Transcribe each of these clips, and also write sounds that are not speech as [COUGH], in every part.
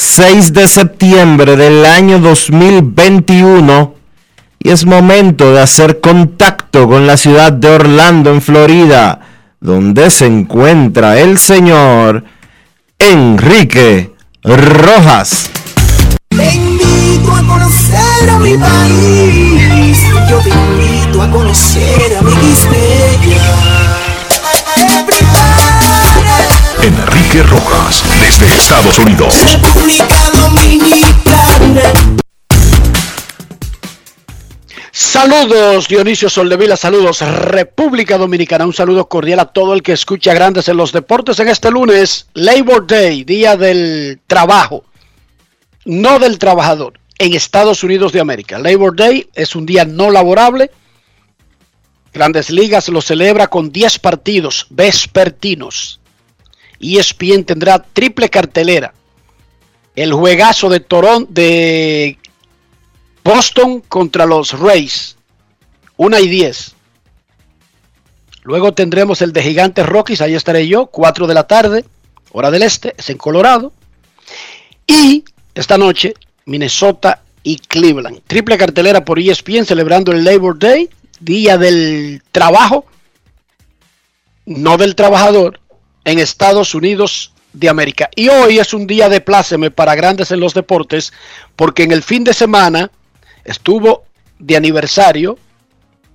6 de septiembre del año 2021 y es momento de hacer contacto con la ciudad de Orlando, en Florida, donde se encuentra el señor Enrique Rojas. Te invito a conocer a mi país. Yo te invito a conocer a mi Enrique Rojas, desde Estados Unidos. República Dominicana. Saludos Dionisio Soldevila, saludos República Dominicana, un saludo cordial a todo el que escucha Grandes en los Deportes en este lunes, Labor Day, Día del Trabajo, no del trabajador, en Estados Unidos de América. Labor Day es un día no laborable. Grandes Ligas lo celebra con 10 partidos vespertinos. ESPN tendrá triple cartelera. El juegazo de Toronto de Boston contra los Rays. 1 y 10. Luego tendremos el de Gigantes Rockies, ahí estaré yo, 4 de la tarde, hora del este, es en Colorado. Y esta noche, Minnesota y Cleveland. Triple cartelera por ESPN celebrando el Labor Day, Día del Trabajo, no del trabajador, en Estados Unidos de América. Y hoy es un día de pláceme para grandes en los deportes, porque en el fin de semana estuvo de aniversario,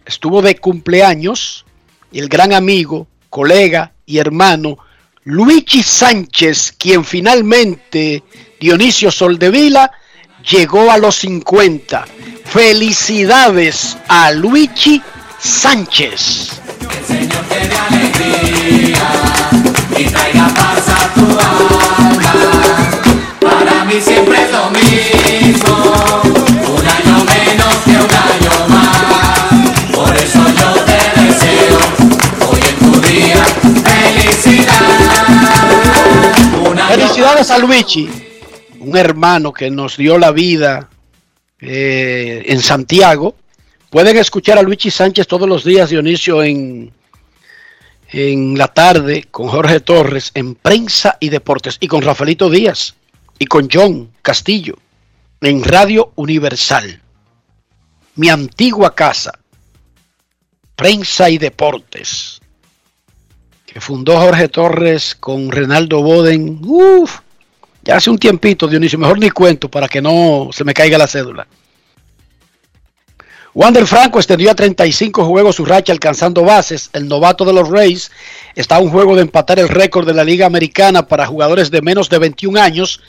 estuvo de cumpleaños, el gran amigo, colega y hermano Luigi Sánchez, quien finalmente, Dionisio Soldevila, llegó a los 50. Felicidades a Luigi Sánchez. Y traiga paz a tu alma. Para mí siempre es lo mismo, un año menos que un año más. Por eso yo te deseo hoy en tu día felicidad. Felicidades a Luigi, un hermano que nos dio la vida eh, en Santiago. Pueden escuchar a Luigi Sánchez todos los días, Dionisio, en, en la tarde con Jorge Torres en Prensa y Deportes y con Rafaelito Díaz y con John Castillo en Radio Universal. Mi antigua casa, Prensa y Deportes, que fundó Jorge Torres con Renaldo Boden. Uf, ya hace un tiempito, Dionisio, mejor ni cuento para que no se me caiga la cédula. Wander Franco extendió a 35 juegos su racha alcanzando bases. El novato de los Rays está a un juego de empatar el récord de la Liga Americana para jugadores de menos de 21 años.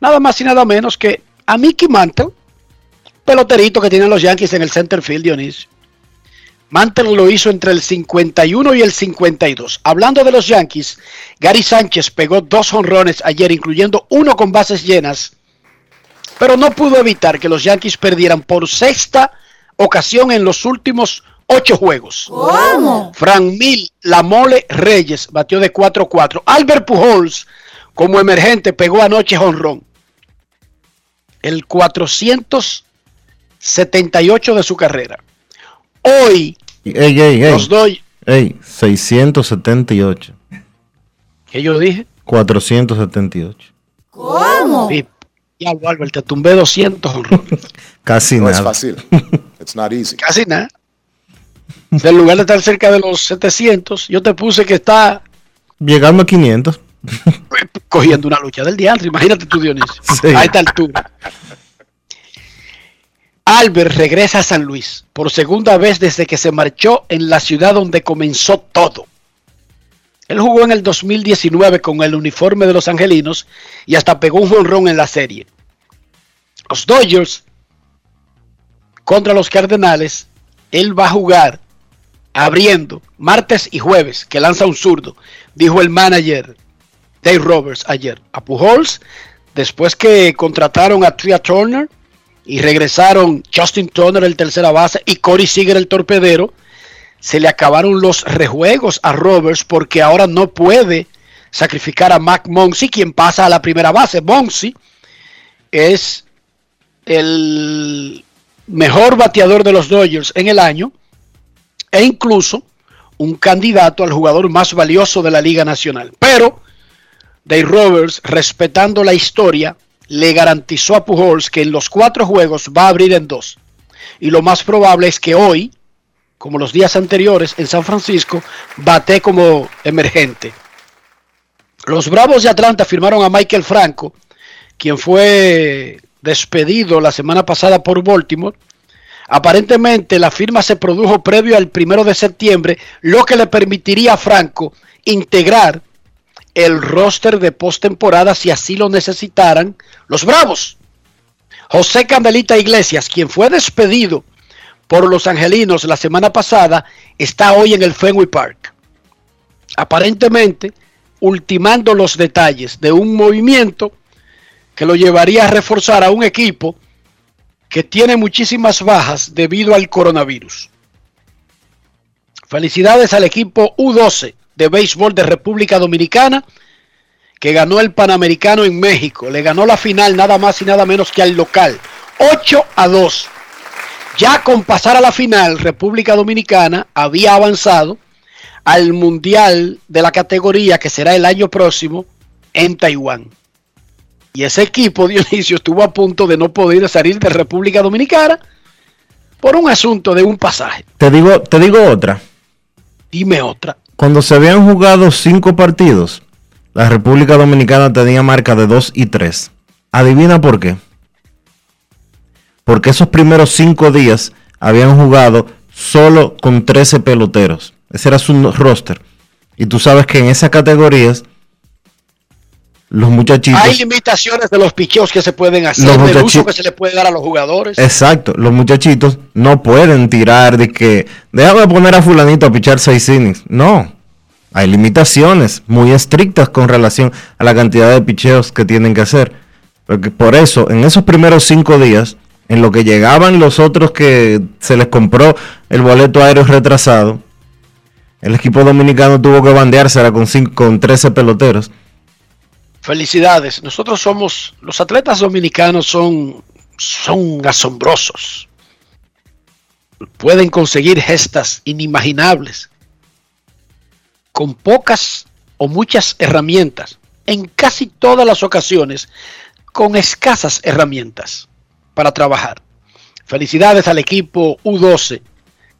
Nada más y nada menos que a Mickey Mantle, peloterito que tienen los Yankees en el center field, Dionisio. Mantle lo hizo entre el 51 y el 52. Hablando de los Yankees, Gary Sánchez pegó dos honrones ayer, incluyendo uno con bases llenas, pero no pudo evitar que los Yankees perdieran por sexta ocasión en los últimos ocho juegos. ¿Cómo? Frank Mil, la mole Reyes, batió de 4-4. Albert Pujols, como emergente, pegó anoche honrón. El 478 de su carrera. Hoy Ey, ey, ey. los doy. Ey, 678. ¿Qué yo dije? 478. ¿Cómo? Diablo, Albert, te tumbé 200 honrones. [LAUGHS] Casi No es nada. fácil. [LAUGHS] It's not easy. Casi nada. En lugar de estar cerca de los 700, yo te puse que está Llegando a 500. [LAUGHS] cogiendo una lucha del diantre. Imagínate tú, Dionisio. [LAUGHS] Sí. A esta altura. Albert regresa a San Luis por segunda vez desde que se marchó en la ciudad donde comenzó todo. Él jugó en el 2019 con el uniforme de los Angelinos y hasta pegó un jonrón en la serie. Los Dodgers contra los Cardenales, él va a jugar abriendo martes y jueves, que lanza un zurdo, dijo el manager Dave Roberts ayer. A Pujols, después que contrataron a Tria Turner y regresaron Justin Turner, el tercera base, y Corey Seager, el torpedero, se le acabaron los rejuegos a Roberts porque ahora no puede sacrificar a Mac Monsi, quien pasa a la primera base. Monsi es el mejor bateador de los Dodgers en el año e incluso un candidato al jugador más valioso de la Liga Nacional. Pero Dave Roberts, respetando la historia, le garantizó a Pujols que en los cuatro juegos va a abrir en dos. Y lo más probable es que hoy, como los días anteriores en San Francisco, bate como emergente. Los Bravos de Atlanta firmaron a Michael Franco, quien fue despedido la semana pasada por Baltimore. Aparentemente la firma se produjo previo al primero de septiembre, lo que le permitiría a Franco integrar el roster de postemporada si así lo necesitaran los Bravos. José Candelita Iglesias, quien fue despedido por los Angelinos la semana pasada, está hoy en el Fenway Park. Aparentemente, ultimando los detalles de un movimiento que lo llevaría a reforzar a un equipo que tiene muchísimas bajas debido al coronavirus. Felicidades al equipo U12 de béisbol de República Dominicana que ganó el Panamericano en México. Le ganó la final nada más y nada menos que al local. 8 a 2. Ya con pasar a la final, República Dominicana había avanzado al Mundial de la categoría que será el año próximo en Taiwán. Y ese equipo, [LAUGHS] Dionisio, estuvo a punto de no poder salir de República Dominicana por un asunto de un pasaje. Te digo, te digo otra. Dime otra. Cuando se habían jugado cinco partidos, la República Dominicana tenía marca de 2 y 3. Adivina por qué. Porque esos primeros cinco días habían jugado solo con 13 peloteros. Ese era su roster. Y tú sabes que en esas categorías, los muchachitos... Hay limitaciones de los picheos que se pueden hacer, Los del uso que se le puede dar a los jugadores. Exacto, los muchachitos no pueden tirar de que déjame poner a fulanito a pichar seis innings. No, hay limitaciones muy estrictas con relación a la cantidad de picheos que tienen que hacer. Porque por eso, en esos primeros cinco días, en lo que llegaban los otros que se les compró el boleto aéreo retrasado, el equipo dominicano tuvo que bandeársela con, cinco, con 13 peloteros. Felicidades. Nosotros somos, los atletas dominicanos son, son asombrosos. Pueden conseguir gestas inimaginables con pocas o muchas herramientas. En casi todas las ocasiones, con escasas herramientas para trabajar. Felicidades al equipo U12.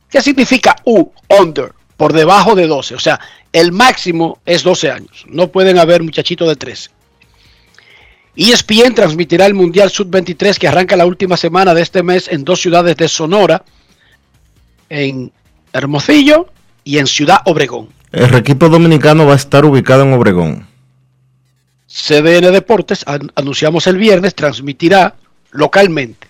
¿Qué significa U? Under, por debajo de 12. O sea, el máximo es 12 años. No pueden haber muchachitos de 13. ESPN transmitirá el Mundial Sub-23 que arranca la última semana de este mes en dos ciudades de Sonora, en Hermosillo y en Ciudad Obregón. El equipo dominicano va a estar ubicado en Obregón. CDN Deportes, an- anunciamos el viernes, transmitirá localmente.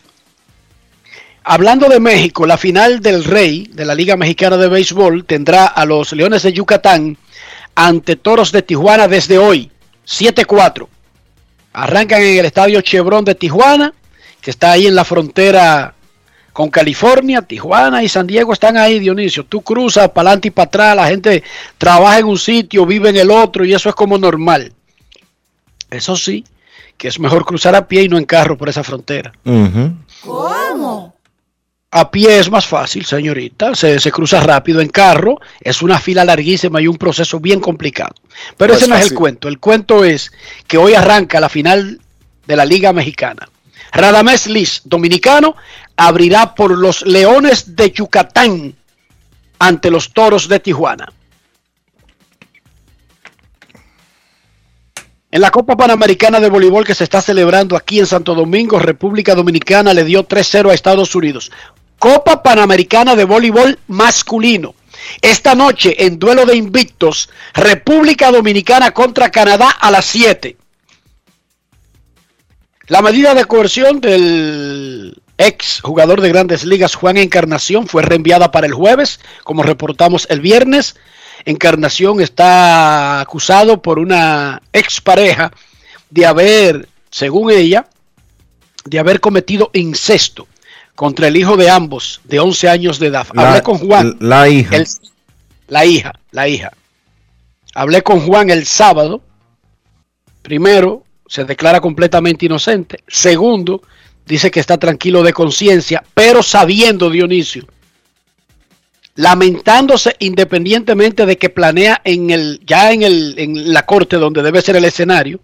Hablando de México, la final del Rey de la Liga Mexicana de Béisbol tendrá a los Leones de Yucatán ante Toros de Tijuana desde hoy, 7-4. Arrancan en el estadio Chevron de Tijuana, que está ahí en la frontera con California, Tijuana y San Diego están ahí, Dionisio. Tú cruzas para adelante y para atrás, la gente trabaja en un sitio, vive en el otro y eso es como normal. Eso sí, que es mejor cruzar a pie y no en carro por esa frontera. ¿Cómo? A pie es más fácil, señorita. Se, se cruza rápido en carro. Es una fila larguísima y un proceso bien complicado. Pero No ese es no es el cuento. El cuento es que hoy arranca la final de la Liga Mexicana. Radamés Liz, dominicano, abrirá por los Leones de Yucatán ante los Toros de Tijuana. En la Copa Panamericana de Voleibol que se está celebrando aquí en Santo Domingo, República Dominicana le dio 3-0 a Estados Unidos. Copa Panamericana de Voleibol masculino. Esta noche en duelo de invictos, República Dominicana contra Canadá a las 7. La medida de coerción del ex jugador de grandes ligas Juan Encarnación fue reenviada para el jueves, como reportamos el viernes. Encarnación está acusado por una expareja de haber, según ella, de haber cometido incesto contra el hijo de ambos, de 11 años de edad. Hablé con Juan. La hija. El- la hija, la hija. Hablé con Juan el sábado. Primero, se declara completamente inocente. Segundo, dice que está tranquilo de conciencia, pero sabiendo, Dionisio, lamentándose independientemente de que planea en el, ya en, el, en la corte donde debe ser el escenario.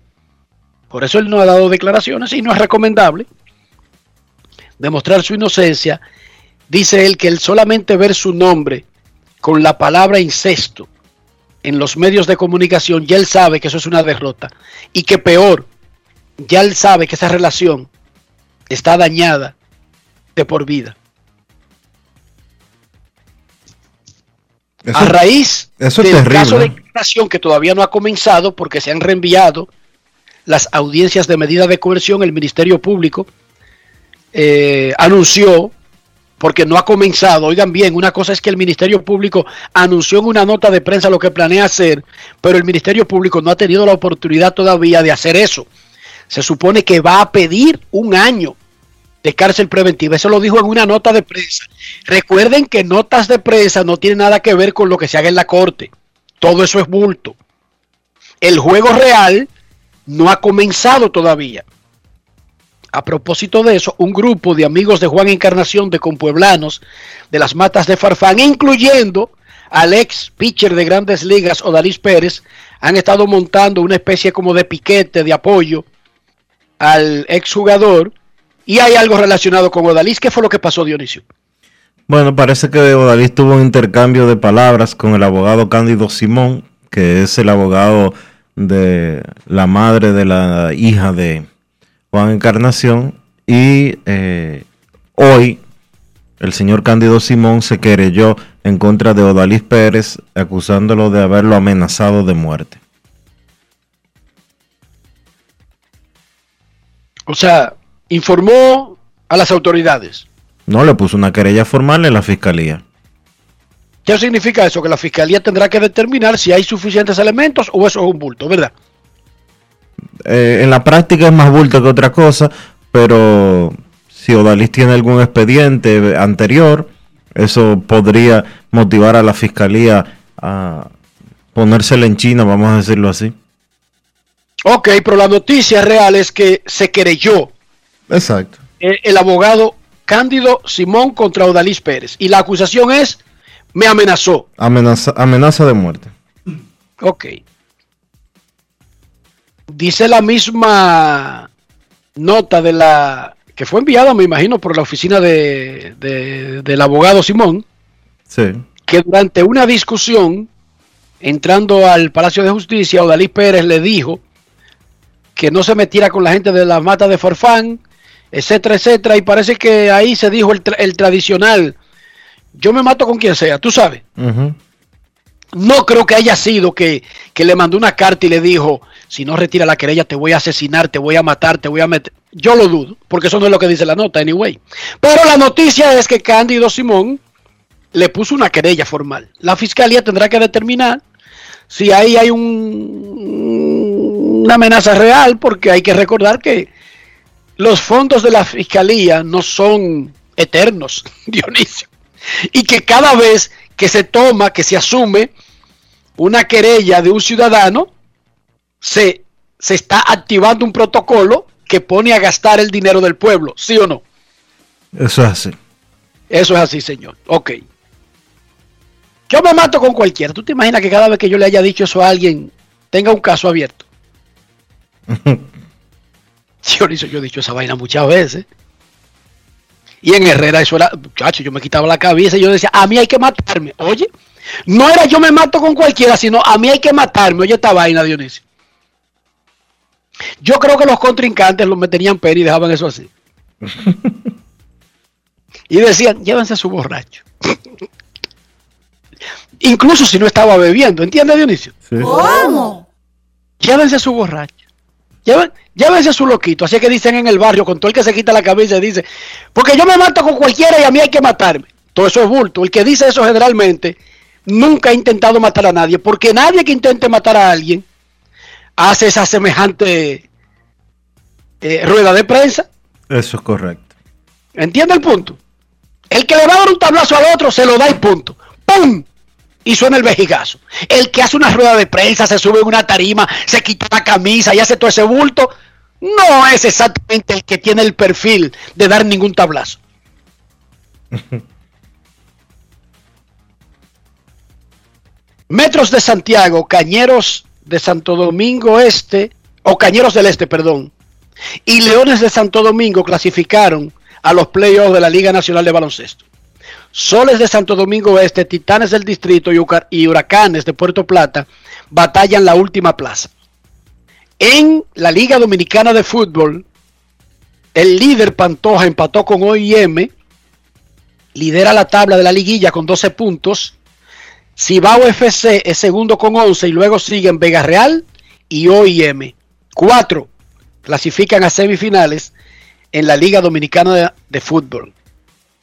Por eso él no ha dado declaraciones y no es recomendable demostrar su inocencia. Dice él que él solamente ver su nombre con la palabra incesto en los medios de comunicación, ya él sabe que eso es una derrota. Y que peor, ya él sabe que esa relación está dañada de por vida. Eso- a raíz eso del terrible, caso de impugnación que todavía no ha comenzado porque se han reenviado las audiencias de medida de coerción, el Ministerio Público eh, anunció, porque no ha comenzado, oigan bien, una cosa es que el Ministerio Público anunció en una nota de prensa lo que planea hacer, pero el Ministerio Público no ha tenido la oportunidad todavía de hacer eso. Se supone que va a pedir un año de cárcel preventiva. Eso lo dijo en una nota de prensa. Recuerden que notas de prensa no tienen nada que ver con lo que se haga en la corte. Todo eso es bulto. El juego real no ha comenzado todavía. A propósito de eso, un grupo de amigos de Juan Encarnación de Compueblanos de las Matas de Farfán, incluyendo al ex pitcher de grandes ligas, Odalis Pérez, han estado montando una especie como de piquete, de apoyo al ex jugador. Y hay algo relacionado con Odalis. ¿Qué fue lo que pasó, Dionisio? Bueno, parece que Odalis tuvo un intercambio de palabras con el abogado Cándido Simón, que es el abogado de la madre de la hija de Juan Encarnación, y eh, hoy el señor Cándido Simón se querelló en contra de Odalis Pérez, acusándolo de haberlo amenazado de muerte. O sea, informó a las autoridades. No le puso una querella formal en la fiscalía. ¿Qué significa eso? Que la fiscalía tendrá que determinar si hay suficientes elementos o eso es un bulto, ¿verdad? Eh, en la práctica es más bulto que otra cosa, pero si Odalis tiene algún expediente anterior, eso podría motivar a la fiscalía a ponérsela en China, vamos a decirlo así. Ok, pero la noticia real es que se querelló Exacto. eh, el abogado Cándido Simón contra Odalis Pérez. Y la acusación es, me amenazó. Amenaza, amenaza de muerte. Ok. Dice la misma nota de la que fue enviada, me imagino, por la oficina de, de- del abogado Simón, Sí. que durante una discusión, entrando al Palacio de Justicia, Odalis Pérez le dijo que no se metiera con la gente de las matas de Farfán, etcétera, etcétera, y parece que ahí se dijo el, tra- el tradicional, yo me mato con quien sea, tú sabes. Ujú. No creo que haya sido que, que le mandó una carta y le dijo, si no retira la querella te voy a asesinar, te voy a matar, te voy a meter. Yo lo dudo, porque eso no es lo que dice la nota, anyway. Pero la noticia es que Cándido Simón le puso una querella formal. La fiscalía tendrá que determinar si ahí hay un, una amenaza real, porque hay que recordar que los fondos de la fiscalía no son eternos, [LAUGHS] Dionisio. Y que cada vez que se toma, que se asume una querella de un ciudadano, se, se está activando un protocolo que pone a gastar el dinero del pueblo, ¿sí o no? Eso es así. Eso es así, señor. Ok. Yo me mato con cualquiera. ¿Tú te imaginas que cada vez que yo le haya dicho eso a alguien tenga un caso abierto? [LAUGHS] Dionisio, yo he dicho esa vaina muchas veces. Y en Herrera eso era, muchacho, yo me quitaba la cabeza y yo decía, a mí hay que matarme. Oye, no era yo me mato con cualquiera, sino a mí hay que matarme. Oye, esta vaina, Dionisio. Yo creo que los contrincantes los meterían pena y dejaban eso así. [LAUGHS] y decían, llévense a su borracho. Incluso si no estaba bebiendo, ¿entiendes, Dionisio? ¿Cómo? Llévense a su borracho. Lleven- Llévense a su loquito. Así que dicen en el barrio, con todo el que se quita la cabeza y dice, porque yo me mato con cualquiera y a mí hay que matarme. Todo eso es bulto. El que dice eso generalmente nunca ha intentado matar a nadie, porque nadie que intente matar a alguien hace esa semejante eh, rueda de prensa. Eso es correcto. ¿Entiende el punto? El que le va a dar un tablazo al otro se lo da y punto. ¡Pum! Y suena el vejigazo. El que hace una rueda de prensa, se sube en una tarima, se quita la camisa y hace todo ese bulto, no es exactamente el que tiene el perfil de dar ningún tablazo. [LAUGHS] Metros de Santiago, Cañeros de Santo Domingo Este, o Cañeros del Este, perdón, y Leones de Santo Domingo clasificaron a los playoffs de la Liga Nacional de Baloncesto. Soles de Santo Domingo Este, Titanes del Distrito y Huracanes de Puerto Plata batallan la última plaza. En la Liga Dominicana de Fútbol, el líder Pantoja empató con OIM, lidera la tabla de la liguilla con 12 puntos. Cibao FC es segundo con 11 y luego siguen Vega Real y OIM. Cuatro clasifican a semifinales en la Liga Dominicana de Fútbol.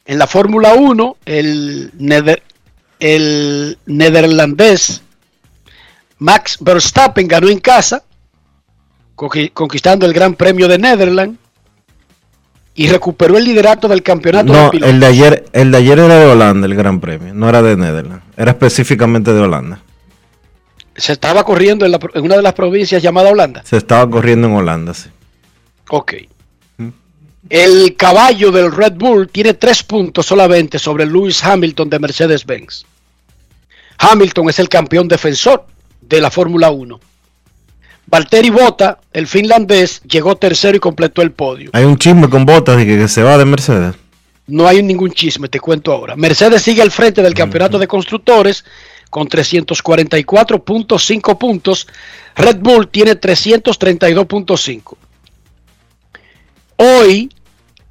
En la Fórmula 1, el, neder- el neerlandés Max Verstappen ganó en casa, conqui- conquistando el Gran Premio de Netherlands y recuperó el liderato del campeonato de No, pilotos. el de ayer, el de ayer era de Holanda, el Gran Premio, no era de Netherlands, era específicamente de Holanda. Se estaba corriendo en, la pro- en una de las provincias llamada Holanda. Se estaba corriendo en Holanda, sí. Ok. El caballo del Red Bull tiene tres puntos solamente sobre Lewis Hamilton de Mercedes-Benz. Hamilton es el campeón defensor de la Fórmula 1. Valtteri Bota, el finlandés, llegó tercero y completó el podio. Hay un chisme con botas de que, que se va de Mercedes. No hay ningún chisme, te cuento ahora. Mercedes sigue al frente del campeonato de constructores con 344.5 puntos. Red Bull tiene 332.5. Hoy,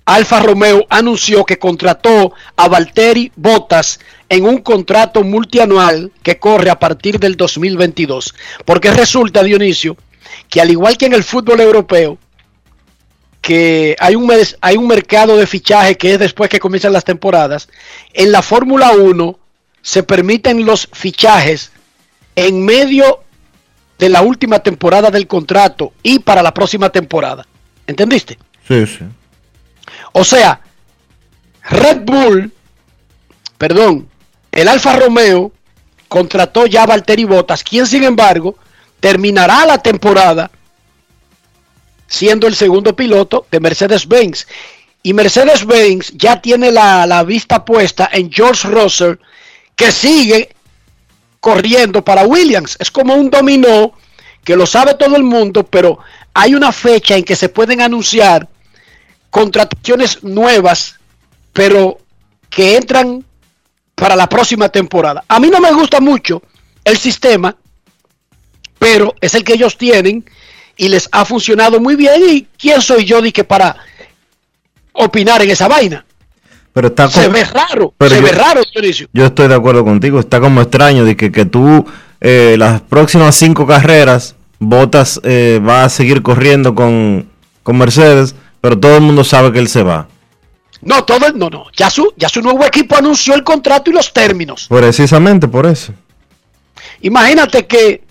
Alfa Romeo anunció que contrató a Valtteri Bottas en un contrato multianual que corre a partir del 2022. Porque resulta, Dionisio, que al igual que en el fútbol europeo, que hay un, hay un mercado de fichaje que es después que comienzan las temporadas. En la Fórmula 1 se permiten los fichajes en medio de la última temporada del contrato y para la próxima temporada. ¿Entendiste? Sí, sí. O sea, Red Bull, perdón, el Alfa Romeo contrató ya a Valtteri Bottas, quien sin embargo terminará la temporada siendo el segundo piloto de Mercedes-Benz. Y Mercedes-Benz ya tiene la, la vista puesta en George Russell, que sigue corriendo para Williams. Es como un dominó que lo sabe todo el mundo, pero hay una fecha en que se pueden anunciar contrataciones nuevas, pero que entran para la próxima temporada. A mí no me gusta mucho el sistema, pero es el que ellos tienen y les ha funcionado muy bien. ¿Y quién soy yo de que para opinar en esa vaina? Pero está Se ve raro, pero se yo- ve raro, Dionisio. Yo estoy de acuerdo contigo. Está como extraño de que, que tú eh, las próximas cinco carreras, Botas eh, va a seguir corriendo con, con Mercedes, pero todo el mundo sabe que él se va. No, todo el- no, no. Ya su, ya su nuevo equipo anunció el contrato y los términos. Precisamente por eso. Imagínate que,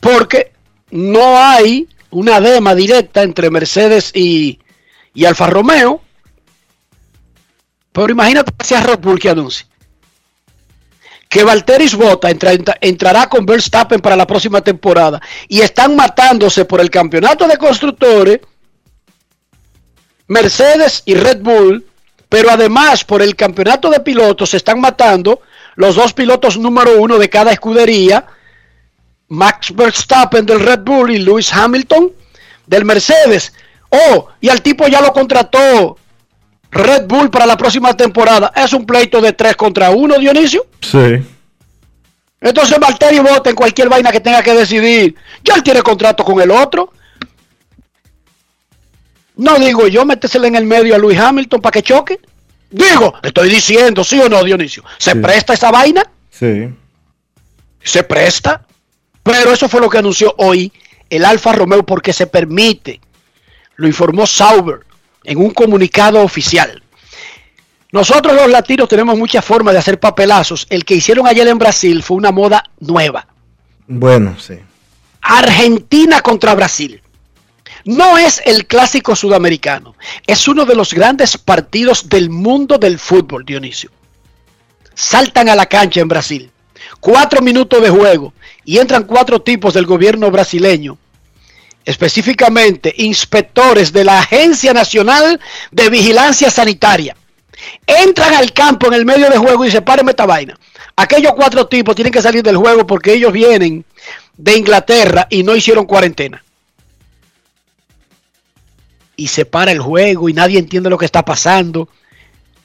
porque no hay una dema directa entre Mercedes y, y Alfa Romeo, pero imagínate que sea Red Bull que anuncie. Que Valteris Bota entra- entra- entrará con Verstappen para la próxima temporada y están matándose por el campeonato de constructores, Mercedes y Red Bull, pero además por el campeonato de pilotos se están matando los dos pilotos número uno de cada escudería, Max Verstappen del Red Bull y Lewis Hamilton del Mercedes. Oh, y al tipo ya lo contrató Red Bull para la próxima temporada. Es un pleito de 3 contra 1, Dionisio. Sí. Entonces Valtteri vota en cualquier vaina que tenga que decidir. Ya él tiene contrato con el otro. No digo yo, métesele en el medio a Lewis Hamilton para que choque. Digo, estoy diciendo, ¿sí o no, Dionisio? ¿Se Sí. presta esa vaina? Sí. se presta. Pero eso fue lo que anunció hoy el Alfa Romeo porque se permite. Lo informó Sauber en un comunicado oficial. Nosotros los latinos tenemos muchas formas de hacer papelazos. El que hicieron ayer en Brasil fue una moda nueva. Bueno, sí. Argentina contra Brasil. No es el clásico sudamericano. Es uno de los grandes partidos del mundo del fútbol, Dionisio. Saltan a la cancha en Brasil. Cuatro minutos de juego y entran cuatro tipos del gobierno brasileño. Específicamente, inspectores de la Agencia Nacional de Vigilancia Sanitaria. Entran al campo en el medio de juego y dicen, páreme esta vaina. Aquellos cuatro tipos tienen que salir del juego porque ellos vienen de Inglaterra y no hicieron cuarentena. Y se para el juego y nadie entiende lo que está pasando.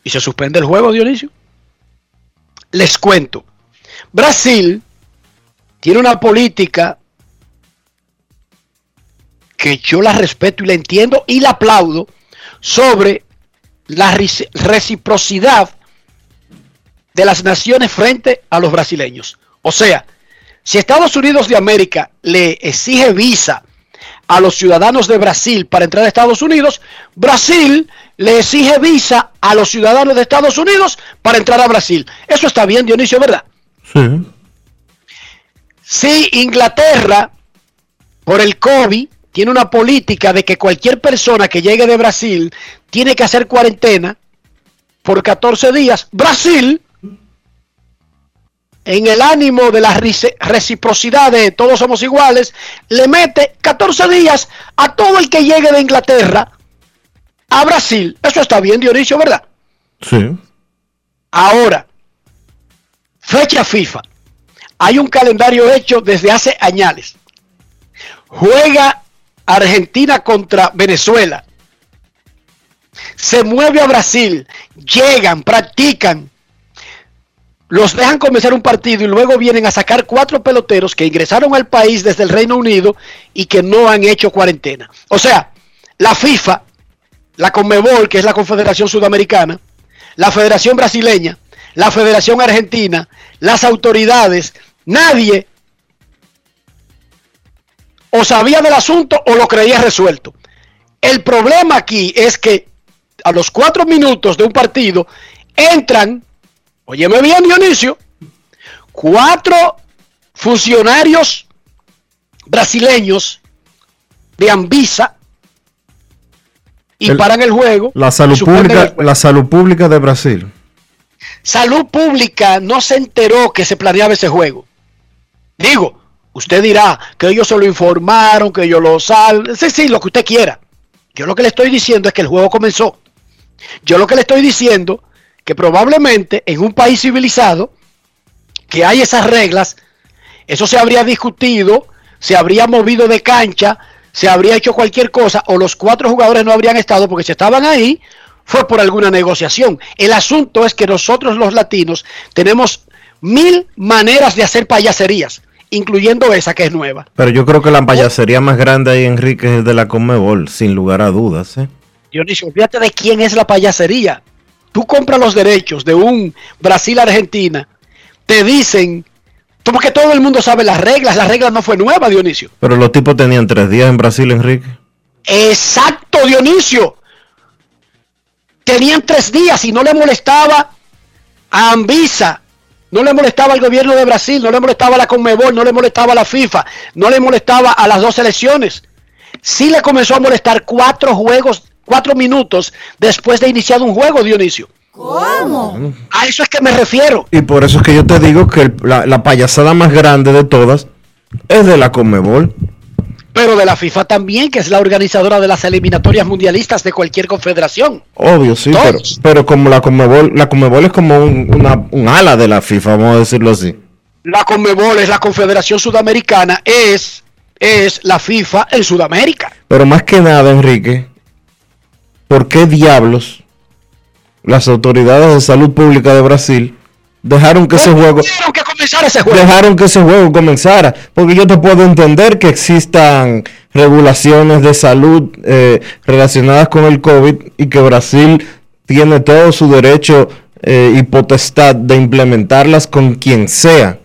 Y se suspende el juego, Dionisio. Les cuento. Brasil tiene una política que yo la respeto y la entiendo y la aplaudo sobre la reci- reciprocidad de las naciones frente a los brasileños. O sea, si Estados Unidos de América le exige visa a los ciudadanos de Brasil para entrar a Estados Unidos, Brasil le exige visa a los ciudadanos de Estados Unidos para entrar a Brasil. Eso está bien, Dionisio, ¿verdad? Sí. Si Inglaterra, por el COVID, tiene una política de que cualquier persona que llegue de Brasil tiene que hacer cuarentena por 14 días, Brasil, en el ánimo de la reci- reciprocidad de todos somos iguales, le mete 14 días a todo el que llegue de Inglaterra a Brasil. Eso está bien, Dionisio, ¿verdad? Sí. Ahora, fecha FIFA. Hay un calendario hecho desde hace años. Juega Argentina contra Venezuela. Se mueve a Brasil. Llegan, practican. Los dejan comenzar un partido y luego vienen a sacar cuatro peloteros que ingresaron al país desde el Reino Unido y que no han hecho cuarentena. O sea, la FIFA, la Conmebol, que es la Confederación Sudamericana, la Federación Brasileña, la Federación Argentina, las autoridades, nadie o sabía del asunto o lo creía resuelto. El problema aquí es que a los cuatro minutos de un partido entran, óyeme bien Dionisio, cuatro funcionarios brasileños de Anvisa y El- paran el juego. La salud pública, juego. la salud pública de Brasil. Salud Pública no se enteró que se planeaba ese juego. Digo, usted dirá que ellos se lo informaron, que ellos lo saben. Sí, sí, lo que usted quiera. Yo lo que le estoy diciendo es que el juego comenzó. Yo lo que le estoy diciendo que probablemente en un país civilizado que hay esas reglas, eso se habría discutido, se habría movido de cancha, se habría hecho cualquier cosa o los cuatro jugadores no habrían estado porque si estaban ahí fue por alguna negociación. El asunto es que nosotros los latinos tenemos mil maneras de hacer payaserías, incluyendo esa que es nueva. Pero yo creo que la payasería más grande ahí, Enrique, es de la Conmebol, sin lugar a dudas. ¿eh? Dionisio, olvídate de quién es la payasería. Tú compras los derechos de un Brasil-Argentina, te dicen, porque todo el mundo sabe las reglas, las reglas no fue nueva, Dionisio. Pero los tipos tenían tres días en Brasil, Enrique. Exacto, Dionisio. Tenían tres días y no le molestaba a Anvisa, no le molestaba al gobierno de Brasil, no le molestaba a la Conmebol, no le molestaba a la FIFA, no le molestaba a las dos selecciones. Sí le comenzó a molestar cuatro juegos, cuatro minutos después de iniciado un juego, Dionisio. ¿Cómo? A eso es que me refiero. Y por eso es que yo te digo que el- la, la payasada más grande de todas es de la Conmebol. Pero de la FIFA también, que es la organizadora de las eliminatorias mundialistas de cualquier confederación. Obvio, sí, pero, pero como la Conmebol, la Conmebol es como un, una- un ala de la FIFA, vamos a decirlo así. La Conmebol es la Confederación Sudamericana, es, es la FIFA en Sudamérica. Pero más que nada, Enrique, ¿por qué diablos las autoridades de salud pública de Brasil dejaron que ese juego Tuvieron que comenzar ese juego. dejaron que ese juego comenzara? Porque yo te puedo entender que existan regulaciones de salud eh, relacionadas con el COVID y que Brasil tiene todo su derecho eh, y potestad de implementarlas con quien sea.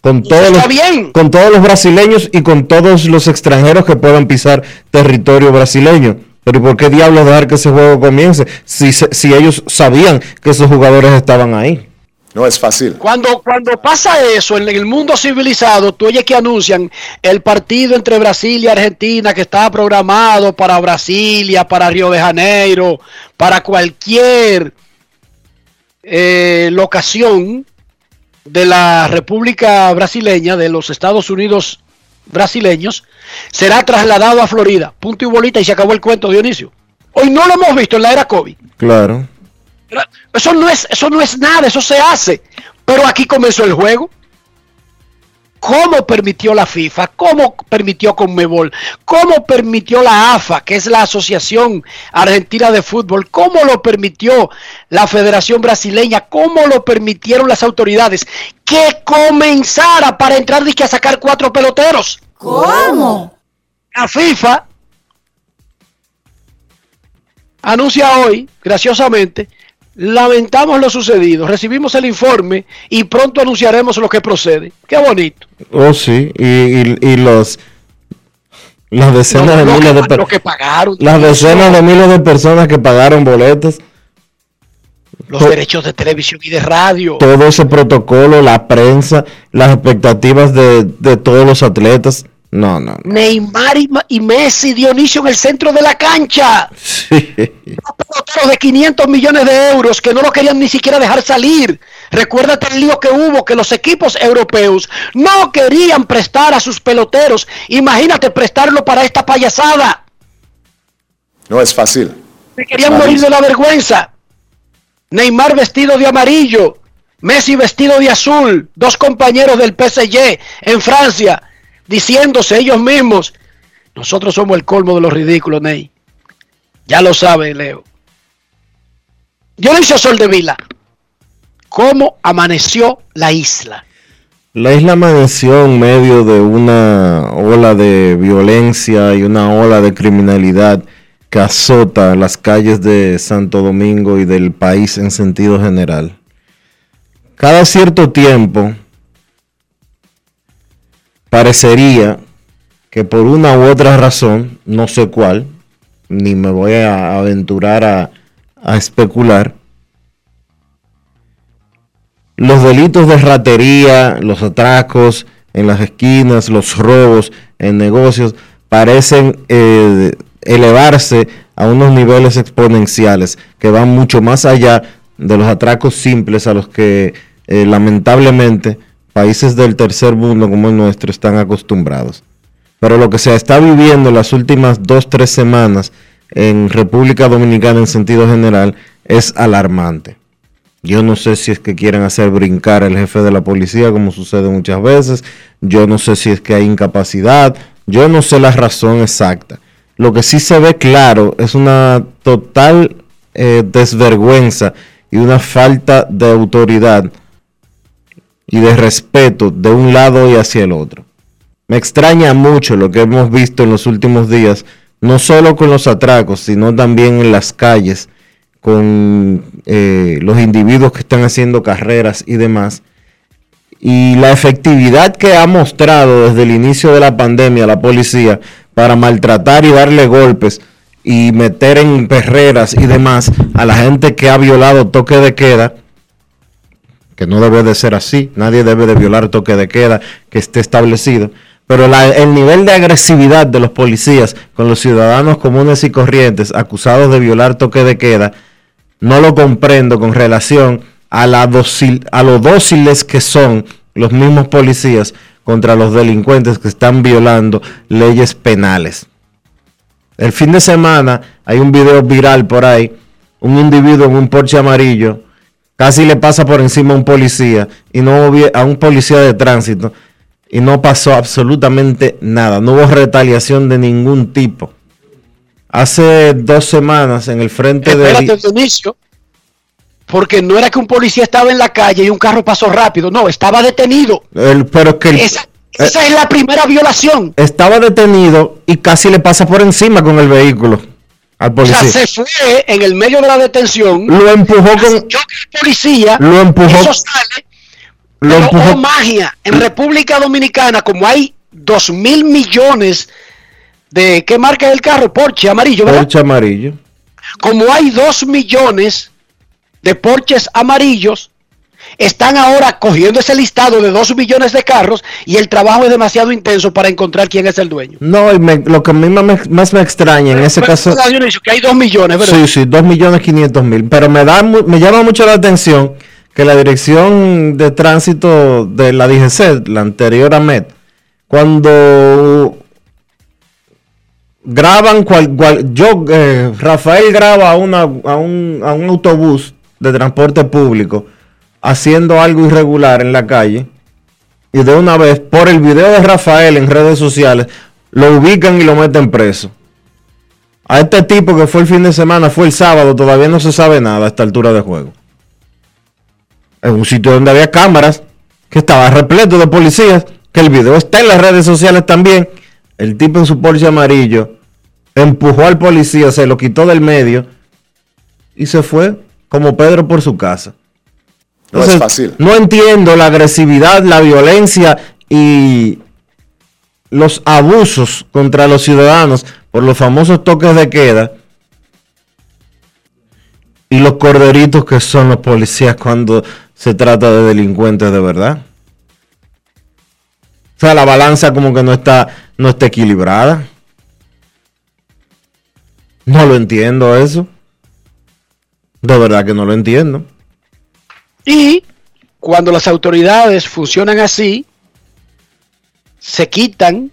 Con todos, está los, bien. con todos los brasileños y con todos los extranjeros que puedan pisar territorio brasileño. Pero ¿y por qué diablos dejar que ese juego comience si, si ellos sabían que esos jugadores estaban ahí? No es fácil. Cuando, cuando pasa eso en el mundo civilizado, tú oyes que anuncian el partido entre Brasil y Argentina que estaba programado para Brasilia, para Río de Janeiro, para cualquier eh, locación de la República Brasileña, de los Estados Unidos brasileños, será trasladado a Florida. Punto y bolita y se acabó el cuento, Dionisio. Hoy no lo hemos visto en la era COVID. Claro. Eso no es, eso no es nada, eso se hace. Pero aquí comenzó el juego. ¿Cómo permitió la FIFA? ¿Cómo permitió Conmebol? ¿Cómo permitió la AFA, que es la Asociación Argentina de Fútbol? ¿Cómo lo permitió la Federación Brasileña? ¿Cómo lo permitieron las autoridades? Que comenzara para entrar y que a sacar cuatro peloteros. ¿Cómo? La FIFA anuncia hoy, graciosamente, lamentamos lo sucedido, recibimos el informe y pronto anunciaremos lo que procede. Qué bonito. Oh, sí. Y, y- y los las decenas Lo- de miles que- de per- lo que pagaron. las decenas de miles de personas que pagaron boletos, Los derechos de televisión y de radio. todo ese protocolo, la prensa, las expectativas de, de todos los atletas. No, no, no. Neymar y, y Messi, Dionisio en el centro de la cancha. Sí. De 500 millones de euros que no lo querían ni siquiera dejar salir. Recuérdate el lío que hubo, que los equipos europeos no querían prestar a sus peloteros. Imagínate prestarlo para esta payasada. No es fácil. Se querían morir de la vergüenza. Neymar vestido de amarillo, Messi vestido de azul, dos compañeros del PSG en Francia, diciéndose ellos mismos, nosotros somos el colmo de los ridículos, Ney. Ya lo sabe, Leo. Dionisio Sol de Vila, ¿cómo amaneció la isla? La isla amaneció en medio de una ola de violencia y una ola de criminalidad que azota las calles de Santo Domingo y del país en sentido general. Cada cierto tiempo parecería que por una u otra razón, no sé cuál, ni me voy a aventurar a, especular, los delitos de ratería, los atracos en las esquinas, los robos en negocios, parecen eh, elevarse a unos niveles exponenciales que van mucho más allá de los atracos simples a los que eh, lamentablemente países del tercer mundo como el nuestro están acostumbrados. Pero lo que se está viviendo en las últimas dos, tres semanas en República Dominicana en sentido general es alarmante. Yo no sé si es que quieren hacer brincar al jefe de la policía, como sucede muchas veces. Yo no sé si es que hay incapacidad. Yo no sé la razón exacta. Lo que sí se ve claro es una total eh, desvergüenza y una falta de autoridad y de respeto de un lado y hacia el otro. Me extraña mucho lo que hemos visto en los últimos días, no solo con los atracos, sino también en las calles, con eh, los individuos que están haciendo carreras y demás. Y la efectividad que ha mostrado desde el inicio de la pandemia la policía para maltratar y darle golpes y meter en perreras y demás a la gente que ha violado toque de queda, que no debe de ser así, nadie debe de violar toque de queda que esté establecido, pero el nivel de agresividad de los policías con los ciudadanos comunes y corrientes acusados de violar toque de queda, no lo comprendo con relación a, la lo dóciles que son los mismos policías contra los delincuentes que están violando leyes penales. El fin de semana hay un video viral por ahí, un individuo en un Porsche amarillo casi le pasa por encima a un policía y no hubo- a un policía de tránsito y no pasó absolutamente nada, no hubo retaliación de ningún tipo. Hace dos semanas en el frente de Espérate, Dionisio, porque no era que un policía estaba en la calle y un carro pasó rápido, no, estaba detenido. el- pero que el- Esa, esa es la primera violación. estaba detenido y casi le pasa por encima con el vehículo al O sea, se fue en el medio de la detención. Lo empujó con policía. Lo empujó- Eso sale. lo pero, empujó oh, magia. En República Dominicana, como hay dos mil millones de. ¿Qué marca es el carro? Porsche amarillo, ¿verdad? Porsche amarillo. como hay dos millones de Porches amarillos, están ahora cogiendo ese listado de dos millones de carros y el trabajo es demasiado intenso para encontrar quién es el dueño. No, y me- lo que a mí más me, más me extraña en ese Pero, caso... que hay dos millones, ¿verdad? Sí, sí, 2 millones 500 mil. Pero me, da, me llama mucho la atención que la dirección de tránsito de la DGC, la anterior a MED, cuando graban, cual, cual- yo, eh, Rafael graba a, una, a, un, a un autobús de transporte público haciendo algo irregular en la calle y de una vez, por el video de Rafael en redes sociales, lo ubican y lo meten preso. A este tipo que fue el fin de semana, fue el sábado, todavía no se sabe nada a esta altura de juego. En un sitio donde había cámaras, que estaba repleto de policías, que el video está en las redes sociales también. El tipo en su Porsche amarillo empujó al policía, se lo quitó del medio y se fue como Pedro por su casa. No es fácil. No entiendo la agresividad, la violencia y los abusos contra los ciudadanos por los famosos toques de queda y los corderitos que son los policías cuando se trata de delincuentes de verdad. O sea, la balanza como que no está, no está equilibrada. No lo entiendo eso. De verdad que no lo entiendo. Y cuando las autoridades funcionan así, se quitan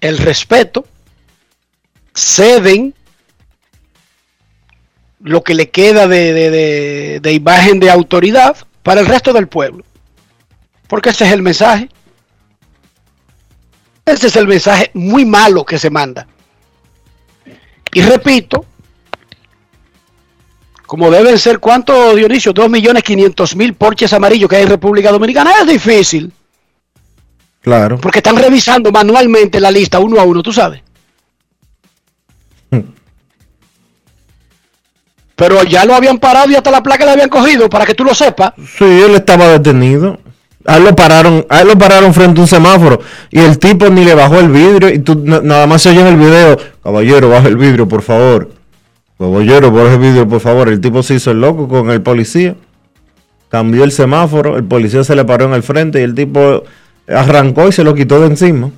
el respeto, ceden lo que le queda de, imagen de autoridad para el resto del pueblo. Porque ese es el mensaje. Ese es el mensaje muy malo que se manda. Y repito, como deben ser, ¿cuánto, Dionisio? 2.500.000 porches amarillos que hay en República Dominicana. Es difícil, Claro. porque están revisando manualmente la lista uno a uno, tú sabes. Pero ya lo habían parado y hasta la placa le habían cogido, para que tú lo sepas. Sí, él estaba detenido. A él lo pararon, a él lo pararon frente a un semáforo y el tipo ni le bajó el vidrio y tú na- nada más se oye en el video, caballero, baja el vidrio, por favor. Caballero, baja el vidrio, por favor. El tipo se hizo el loco con el policía. Cambió el semáforo, el policía se le paró en el frente y el tipo arrancó y se lo quitó de encima.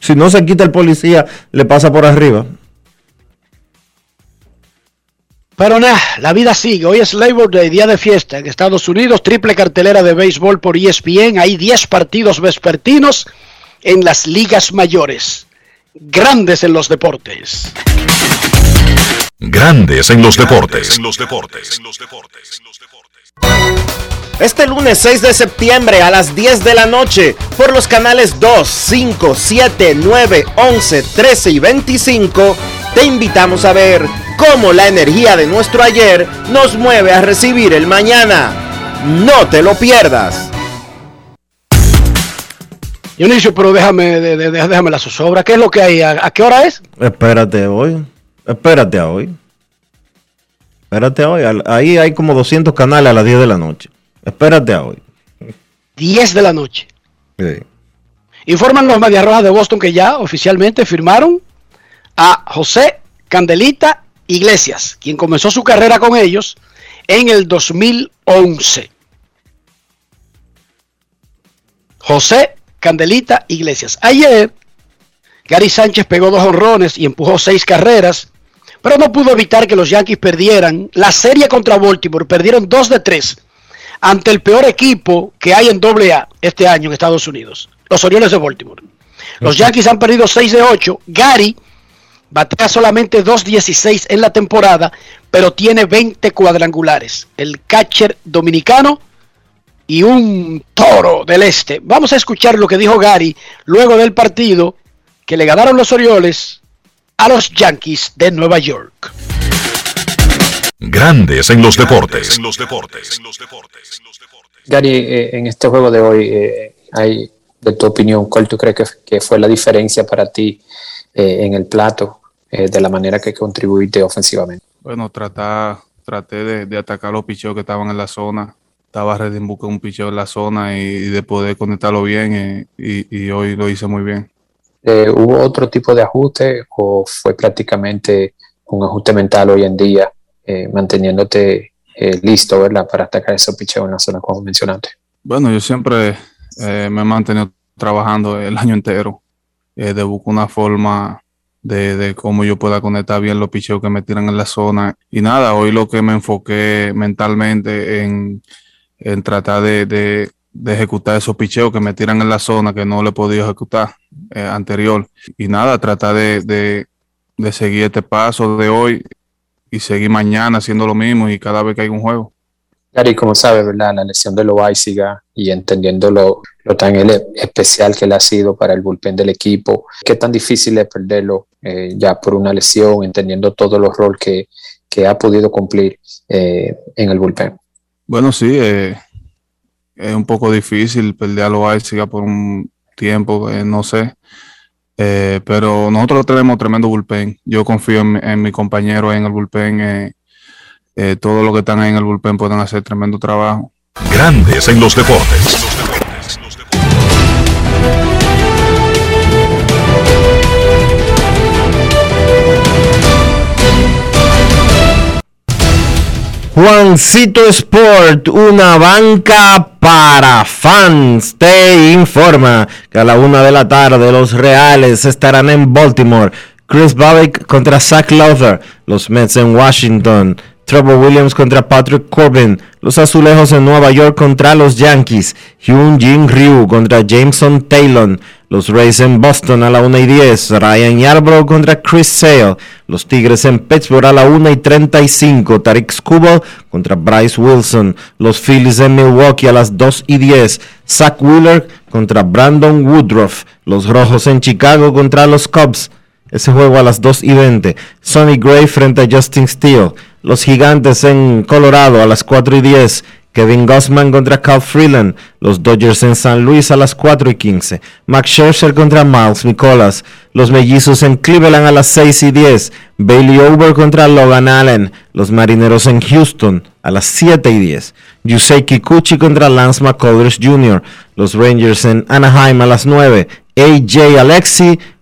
Si no se quita el policía, le pasa por arriba. Pero nada, la vida sigue. Hoy es Labor Day, día de fiesta en Estados Unidos. Triple cartelera de béisbol por ESPN. Hay 10 partidos vespertinos en las ligas mayores. Grandes en los deportes. Grandes en los deportes. Este lunes 6 de septiembre a las 10 de la noche por los canales 2, 5, 7, 9, 11, 13 y 25 te invitamos a ver cómo la energía de nuestro ayer nos mueve a recibir el mañana. No te lo pierdas. Dionisio, pero déjame, de- de- déjame la zozobra. ¿Qué es lo que hay? ¿A, a qué hora es? Espérate hoy. Espérate a hoy. Espérate a hoy. Ahí hay como 200 canales a las 10 de la noche. Espérate a hoy. 10 de la noche. Sí. Informan los Medias Rojas de Boston que ya oficialmente firmaron a José Candelita Iglesias, quien comenzó su carrera con ellos en el 2011. José Candelita Iglesias. Ayer, Gary Sánchez pegó dos honrones y empujó seis carreras, pero no pudo evitar que los Yankees perdieran la serie contra Baltimore. Perdieron dos de tres ante el peor equipo que hay en AA este año en Estados Unidos, los Orioles de Baltimore. Los Yankees han perdido 6 de 8. Gary batea solamente 2.16 en la temporada, pero tiene 20 cuadrangulares. El catcher dominicano y un toro del este. Vamos a escuchar lo que dijo Gary luego del partido que le ganaron los Orioles a los Yankees de Nueva York. Grandes en los deportes. Gary, eh, en este juego de hoy, eh, hay, de tu opinión, ¿cuál tú crees que, que fue la diferencia para ti eh, en el plato eh, de la manera que contribuiste ofensivamente? Bueno, tratar, traté de, de atacar los picheos que estaban en la zona. Estaba ready en busca de un picheo en la zona y, y de poder conectarlo bien eh, y, y hoy lo hice muy bien. Eh, ¿Hubo otro tipo de ajuste o fue prácticamente un ajuste mental hoy en día, eh, manteniéndote eh, listo, ¿verdad?, para atacar esos picheos en la zona como mencionaste. Bueno, yo siempre me he mantenido trabajando el año entero de buscar una forma de, cómo yo pueda conectar bien los picheos que me tiran en la zona. Y nada, hoy lo que me enfoqué mentalmente en, tratar de, de ejecutar esos picheos que me tiran en la zona que no le he podido ejecutar eh, anterior. Y nada, tratar de, de, de seguir este paso de hoy y seguir mañana haciendo lo mismo y cada vez que hay un juego. Gary, como sabes, ¿verdad? La lesión de Loaiziga y entendiendo lo, lo tan especial que él ha sido para el bullpen del equipo, qué tan difícil es perderlo eh, ya por una lesión, entendiendo todos los roles que, que ha podido cumplir eh, en el bullpen. Bueno, sí, eh, es un poco difícil perder a Loaiziga por un tiempo, eh, no sé. Eh, pero nosotros tenemos tremendo bullpen. Yo confío en, en mi compañero en el bullpen. eh, eh, todos los que están ahí en el bullpen pueden hacer tremendo trabajo. Grandes en los deportes. Juancito Sport, una banca para fans, te informa que a la una de la tarde los Reales estarán en Baltimore. Chris Babick contra Zach Lowther, los Mets en Washington. Trevor Williams contra Patrick Corbin, los Azulejos en Nueva York contra los Yankees. Hyun Jin Ryu contra Jameson Taylor, los Rays en Boston a la 1 y 10. Ryan Yarbrough contra Chris Sale. Los Tigres en Pittsburgh a la 1 y 35. Tarik Skubal contra Bryce Wilson. Los Phillies en Milwaukee a las 2 y 10. Zach Wheeler contra Brandon Woodruff. Los Rojos en Chicago contra los Cubs. Ese juego a las 2 y 20. Sonny Gray frente a Justin Steele. Los Gigantes en Colorado a las 4 y 10. Kevin Gossman contra Cal Freeland. Los Dodgers en San Luis a las 4 y 15. Max Scherzer contra Miles Nicolas. Los Mellizos en Cleveland a las 6 y 10. Bailey Over contra Logan Allen. Los Marineros en Houston a las 7 y 10. Yusei Kikuchi contra Lance McCullers Jr. Los Rangers en Anaheim a las 9. AJ Alexi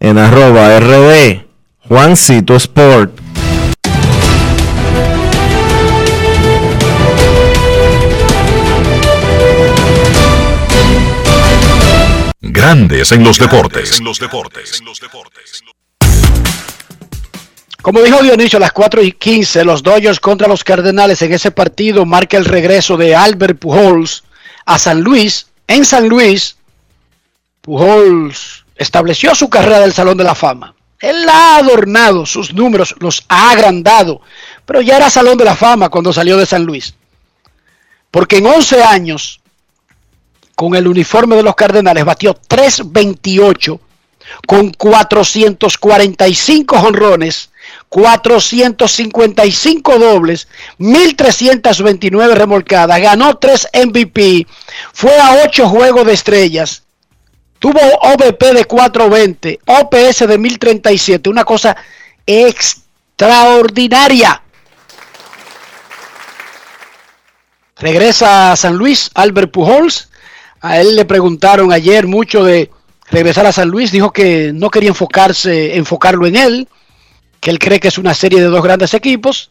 en arroba rd Juancito Sport. Grandes en los deportes. Como dijo Dionisio, a las 4 y 15, los Dodgers contra los Cardenales en ese partido marca el regreso de Albert Pujols a San Luis. En San Luis, Pujols estableció su carrera del Salón de la Fama. Él ha adornado sus números, los ha agrandado, pero ya era Salón de la Fama cuando salió de San Luis. Porque en 11 años, con el uniforme de los Cardenales, batió 328 con 445 honrones, 455 dobles, 1329 remolcadas, ganó 3 MVP, fue a 8 juegos de estrellas, tuvo OVP de 420, OPS de 1037, una cosa extraordinaria. Regresa a San Luis Albert Pujols. A él le preguntaron ayer mucho de regresar a San Luis. Dijo que no quería enfocarse, enfocarlo en él, que él cree que es una serie de dos grandes equipos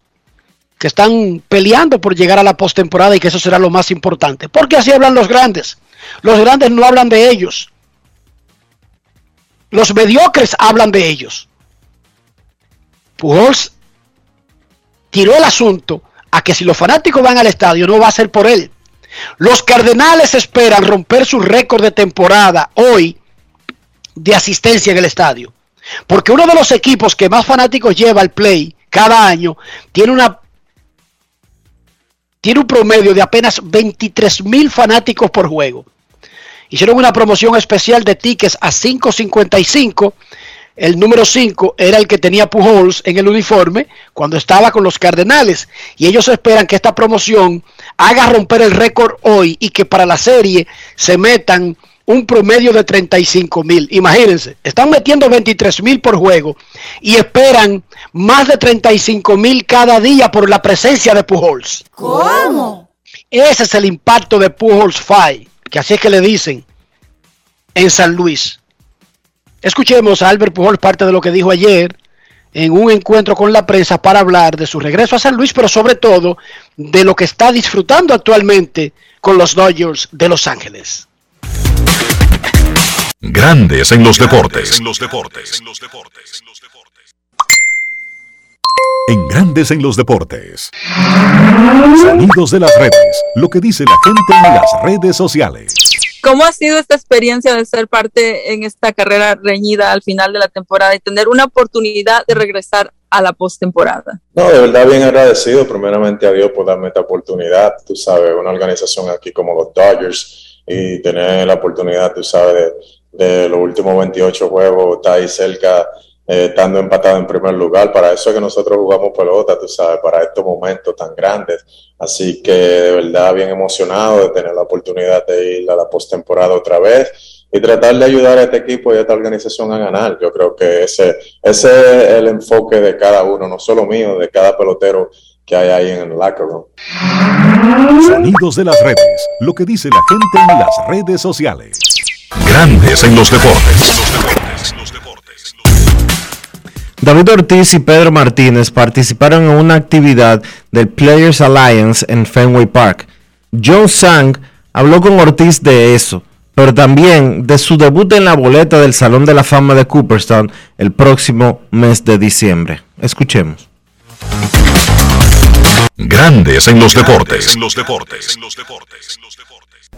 que están peleando por llegar a la postemporada y que eso será lo más importante. Porque así hablan los grandes. Los grandes no hablan de ellos. Los mediocres hablan de ellos. Pujols tiró el asunto a que si los fanáticos van al estadio no va a ser por él. Los Cardenales esperan romper su récord de temporada hoy de asistencia en el estadio. Porque uno de los equipos que más fanáticos lleva al play cada año tiene una tiene un promedio de apenas 23 mil fanáticos por juego. Hicieron una promoción especial de tickets a 5.55. El número 5 era el que tenía Pujols en el uniforme cuando estaba con los Cardenales. Y ellos esperan que esta promoción haga romper el récord hoy y que para la serie se metan un promedio de 35 mil. Imagínense, están metiendo 23 mil por juego y esperan más de 35 mil cada día por la presencia de Pujols. ¿Cómo? Ese es el impacto de Pujols Five, que así es que le dicen en San Luis. Escuchemos a Albert Pujols parte de lo que dijo ayer en un encuentro con la prensa para hablar de su regreso a San Luis, pero sobre todo de lo que está disfrutando actualmente con los Dodgers de Los Ángeles. Grandes en los deportes. En Grandes en los deportes. Sonidos de las redes. Lo que dice la gente en las redes sociales. ¿Cómo ha sido esta experiencia de ser parte en esta carrera reñida al final de la temporada y tener una oportunidad de regresar a la postemporada? No, de verdad bien agradecido primeramente a Dios por darme esta oportunidad. Tú sabes, una organización aquí como los Dodgers y tener la oportunidad, tú sabes, de, de los últimos 28 juegos, estar ahí cerca, eh, estando empatado en primer lugar. Para eso es que nosotros jugamos pelota, tú sabes, para estos momentos tan grandes. Así que de verdad bien emocionado de tener la oportunidad de ir a la postemporada otra vez y tratar de ayudar a este equipo y a esta organización a ganar. Yo creo que ese, ese es el enfoque de cada uno, no solo mío, de cada pelotero que hay ahí en el locker room. Sonidos de las redes. Lo que dice la gente en las redes sociales. Grandes en los deportes. David Ortiz y Pedro Martínez participaron en una actividad del Players Alliance en Fenway Park. John Sang habló con Ortiz de eso, pero también de su debut en la boleta del Salón de la Fama de Cooperstown el próximo mes de diciembre. Escuchemos. Grandes en los deportes.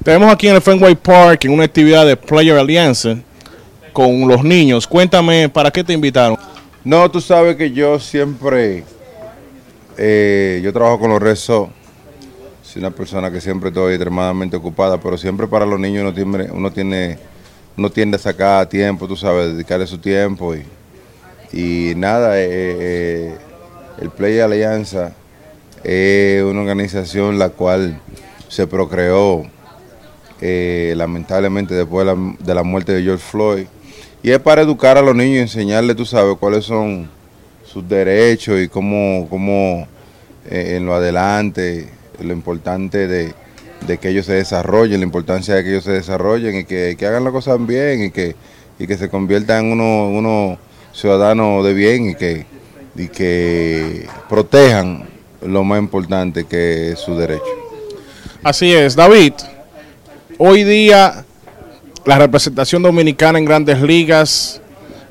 Tenemos aquí en el Fenway Park en una actividad de Player Alliance con los niños. Cuéntame, ¿para qué te invitaron? No, tú sabes que yo siempre, eh, yo trabajo con los rezos, soy una persona que siempre estoy extremadamente ocupada, pero siempre para los niños uno tiene, uno tiene, uno tiende a sacar tiempo, tú sabes, dedicarle su tiempo y, y nada, eh, eh, el Play Alianza es una organización la cual se procreó eh, lamentablemente después de la, de la muerte de George Floyd y es para educar a los niños y enseñarles, tú sabes, cuáles son sus derechos y cómo, cómo eh, en lo adelante, lo importante de, de, que ellos se desarrollen, la importancia de que ellos se desarrollen y que, que hagan las cosas bien y que, y que se conviertan en unos uno ciudadanos de bien y que, y que protejan lo más importante que es su derecho. Así es, David. Hoy día la representación dominicana en grandes ligas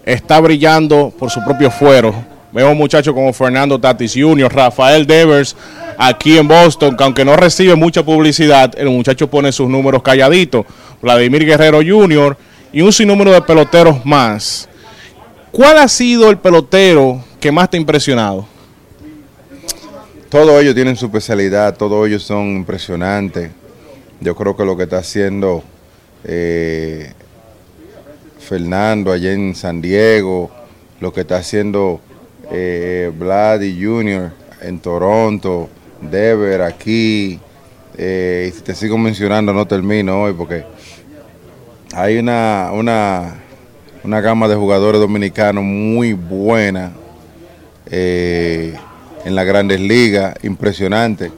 está brillando por su propio fuero. Vemos muchachos como Fernando Tatis Jr., Rafael Devers aquí en Boston, que aunque no recibe mucha publicidad, el muchacho pone sus números calladitos. Vladimir Guerrero Jr. y un sinnúmero de peloteros más. ¿Cuál ha sido el pelotero que más te ha impresionado? Todos ellos tienen su especialidad, todos ellos son impresionantes. Yo creo que lo que está haciendo eh, Fernando allá en San Diego, lo que está haciendo eh, Vladi Jr. en Toronto, Dever aquí, eh, y te sigo mencionando no termino hoy porque hay una, una, una gama de jugadores dominicanos muy buena eh, en las grandes ligas, impresionante.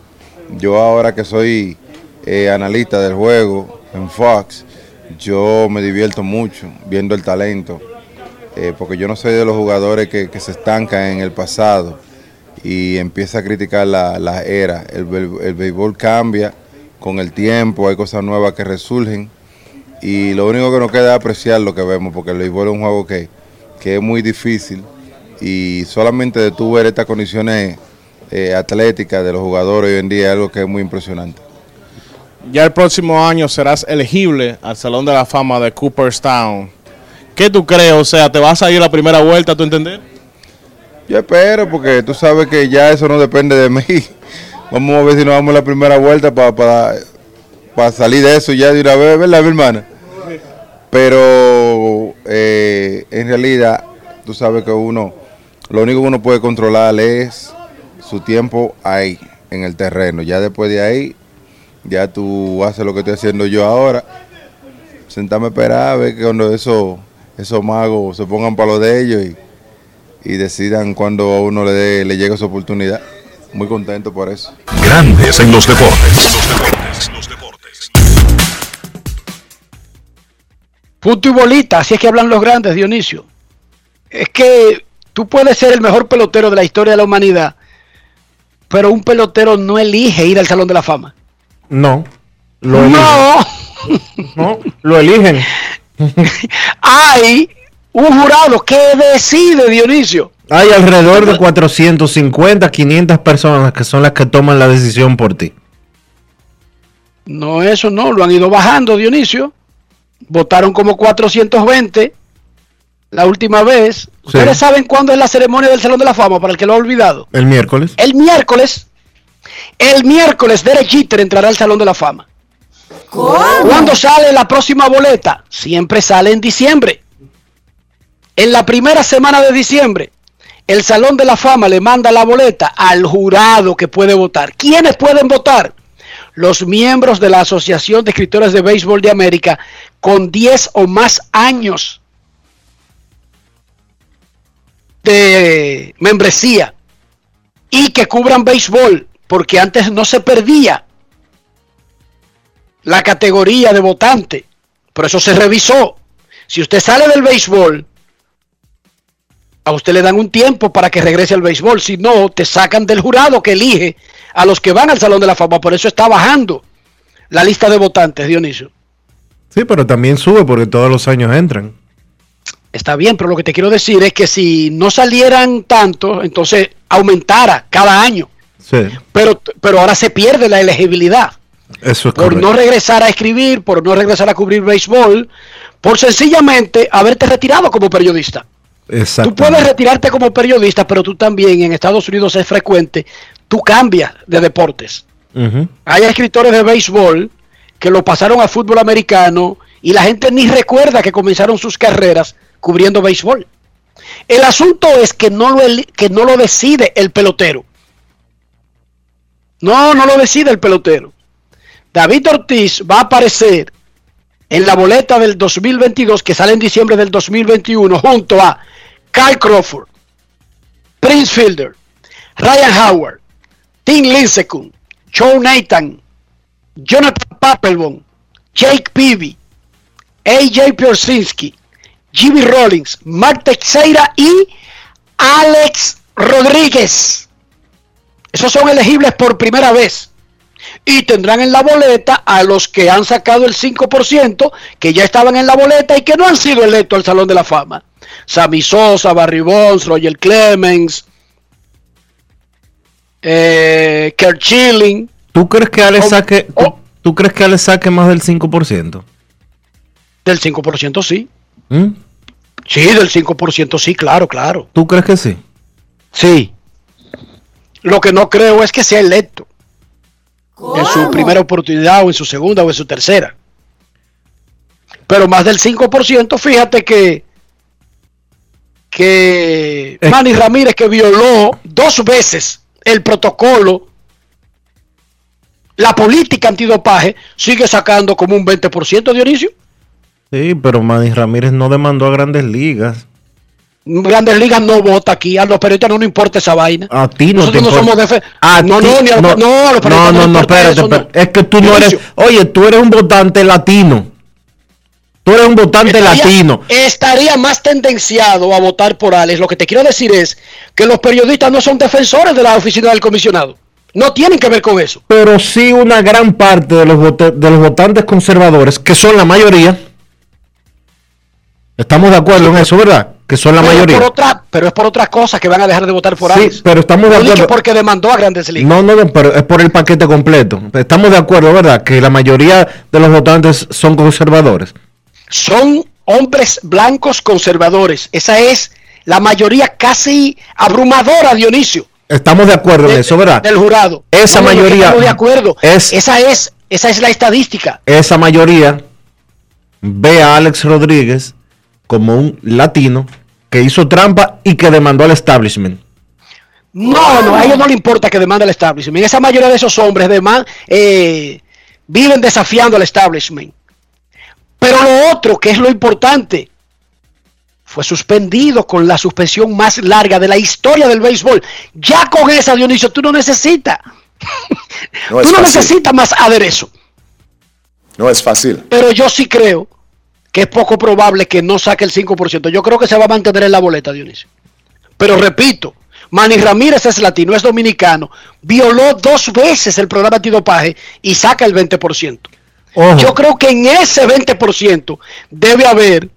Yo ahora que soy eh, analista del juego en Fox, yo me divierto mucho viendo el talento, eh, porque yo no soy de los jugadores que, se estancan en el pasado y empieza a criticar la, la era. El, el- el béisbol cambia con el tiempo, hay cosas nuevas que resurgen y lo único que nos queda es apreciar lo que vemos, porque el béisbol es un juego que, que es muy difícil y solamente de tú ver estas condiciones eh, atléticas de los jugadores hoy en día es algo que es muy impresionante. Ya el próximo año serás elegible al Salón de la Fama de Cooperstown. ¿Qué tú crees? O sea, ¿te vas a ir la primera vuelta, tú entender? Yo espero, porque tú sabes que ya eso no depende de [LAUGHS] mí. Vamos a ver si nos vamos a la primera vuelta para salir de eso ya de una vez, ¿verdad, mi hermana? Pero eh, en realidad, tú sabes que uno, lo único que uno puede controlar es su tiempo ahí, en el terreno. Ya después de ahí, ya tú haces lo que estoy haciendo yo ahora. Sentarme a esperar a ver que cuando eso, esos magos se pongan para lo de ellos y, y decidan cuando a uno le, dé- le llegue esa oportunidad. Muy contento por eso. Grandes en los deportes. Punto y bolita, así es que hablan los grandes, Dionisio. Es que tú puedes ser el mejor pelotero de la historia de la humanidad, pero un pelotero no elige ir al Salón de la Fama. No. Lo. No, No, lo eligen. [LAUGHS] hay un jurado que decide, Dionisio. Hay alrededor de 450, 500 personas que son las que toman la decisión por ti. No, eso no, lo han ido bajando, Dionisio. Votaron como 420 la última vez. ¿Ustedes saben cuándo es la ceremonia del Salón de la Fama, para el que lo ha olvidado? El miércoles. El miércoles, el miércoles Derek Jeter entrará al Salón de la Fama. ¿Cuándo sale la próxima boleta? Siempre sale en diciembre. En la primera semana de diciembre, el Salón de la Fama le manda la boleta al jurado que puede votar. ¿Quiénes pueden votar? Los miembros de la Asociación de Escritores de Béisbol de América con 10 o más años de membresía y que cubran béisbol, porque antes no se perdía la categoría de votante, por eso se revisó. Si usted sale del béisbol, a usted le dan un tiempo para que regrese al béisbol, si no, te sacan del jurado que elige a los que van al Salón de la Fama, por eso está bajando la lista de votantes, Dionisio. Sí, pero también sube porque todos los años entran. Está bien, pero lo que te quiero decir es que si no salieran tanto, entonces aumentara cada año. Sí, Pero, pero ahora se pierde la elegibilidad. eso es por correcto. no regresar a escribir, por no regresar a cubrir béisbol, por sencillamente haberte retirado como periodista. Tú puedes retirarte como periodista, pero tú también en Estados Unidos es frecuente, tú cambias de deportes. Hay escritores de béisbol que lo pasaron a fútbol americano y la gente ni recuerda que comenzaron sus carreras cubriendo béisbol. El asunto es que no lo, que no lo decide el pelotero. No, no lo decide el pelotero. David Ortiz va a aparecer en la boleta del 2022 que sale en diciembre del 2021 junto a Kyle Crawford, Prince Fielder, Ryan Howard, Tim Lincecum, Joe Nathan, Jonathan Papelbon, Jake Peavy, AJ Piersinski, Jimmy Rollins, Mark Teixeira y Alex Rodríguez. Esos son elegibles por primera vez. Y tendrán en la boleta a los que han sacado el 5%, que ya estaban en la boleta y que no han sido electos al Salón de la Fama. Sammy Sosa, Barry Bonds, Roger Clemens, eh, Kurt Schilling. ¿Tú crees que Ale Oh, saque, tú, tú crees que Ale saque más del 5%? Del 5% sí. ¿Mm? Sí, del 5% sí, claro, claro. ¿Tú crees que sí? Sí. Lo que no creo es que sea electo en su primera oportunidad o en su segunda o en su tercera. Pero más del 5%, fíjate que que Manny Ramírez que violó dos veces el protocolo, la política antidopaje, sigue sacando como un 20% Dionisio. Sí, pero Manny Ramírez no demandó a grandes ligas. Grandes Ligas no vota aquí, a los periodistas no nos importa esa vaina. A ti no Nosotros te no importa. somos A no, ti- no, ni a los- no, no, a los no, periodistas no, no no, espérate, eso, espérate. Es que tú no eres. Oye, tú eres un votante latino. Tú eres un votante Estaría- latino. Estaría más tendenciado a votar por Alex. Lo que te quiero decir es que los periodistas no son defensores de la oficina del comisionado. No tienen que ver con eso. Pero sí una gran parte de los, de los votantes conservadores, que son la mayoría. Estamos de acuerdo en eso, ¿verdad? Que son la pero, es mayoría. por otra, pero es por otras cosas que van a dejar de votar por Sí, Alex. pero estamos de acuerdo. porque demandó a Grandes Ligas. No, no, no, pero es por el paquete completo. Estamos de acuerdo, ¿verdad? Que la mayoría de los votantes son conservadores. Son hombres blancos conservadores. Esa es la mayoría casi abrumadora, Dionisio. Estamos de acuerdo en de- eso, ¿verdad? Del jurado. Esa No, mayoría Estamos de acuerdo. es- esa es, esa es la estadística. Esa mayoría ve a Alex Rodríguez como un latino que hizo trampa y que demandó al establishment. No, no, a ellos no le importa que demande el establishment. Esa mayoría de esos hombres deman- eh, viven desafiando al establishment. Pero lo otro, que es lo importante, fue suspendido con la suspensión más larga de la historia del béisbol. Ya con esa, Dionisio, tú no necesitas. No tú no fácil. necesitas más aderezo. No es fácil. Pero yo sí creo que es poco probable que no saque el 5%. Yo creo que se va a mantener en la boleta, Dionisio. Pero repito, Manny Ramírez es latino, es dominicano, violó dos veces el programa antidopaje y saca el 20%. Ojo. Yo creo que en ese 20% debe haber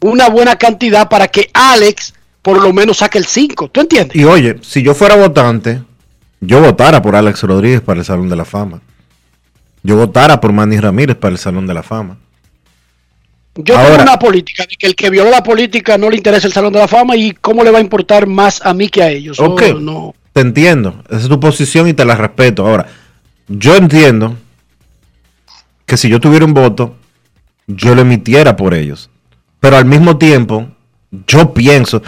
una buena cantidad para que Alex por lo menos saque el 5%. ¿Tú entiendes? Y oye, si yo fuera votante, yo votara por Alex Rodríguez para el Salón de la Fama. Yo votara por Manny Ramírez para el Salón de la Fama. Yo Ahora- tengo una política de que el que violó la política no le interesa el Salón de la Fama y cómo le va a importar más a mí que a ellos. Ok, no. te entiendo. Esa es tu posición y te la respeto. Ahora, yo entiendo que si yo tuviera un voto, yo lo emitiera por ellos. Pero al mismo tiempo, yo pienso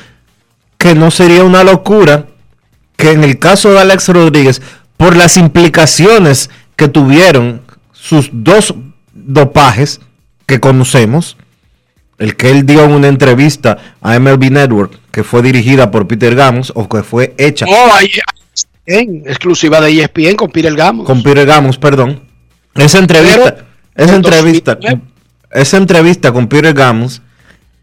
que no sería una locura que en el caso de Alex Rodríguez, por las implicaciones que tuvieron sus dos dopajes que conocemos, el que él dio en una entrevista a MLB Network, que fue dirigida por Peter Gamos, o que fue hecha hay en exclusiva de ESPN con Pirel Gamos. con Peter Gamos, perdón. Esa entrevista, Pero, esa en entrevista, 2009. esa entrevista con Peter Gamos,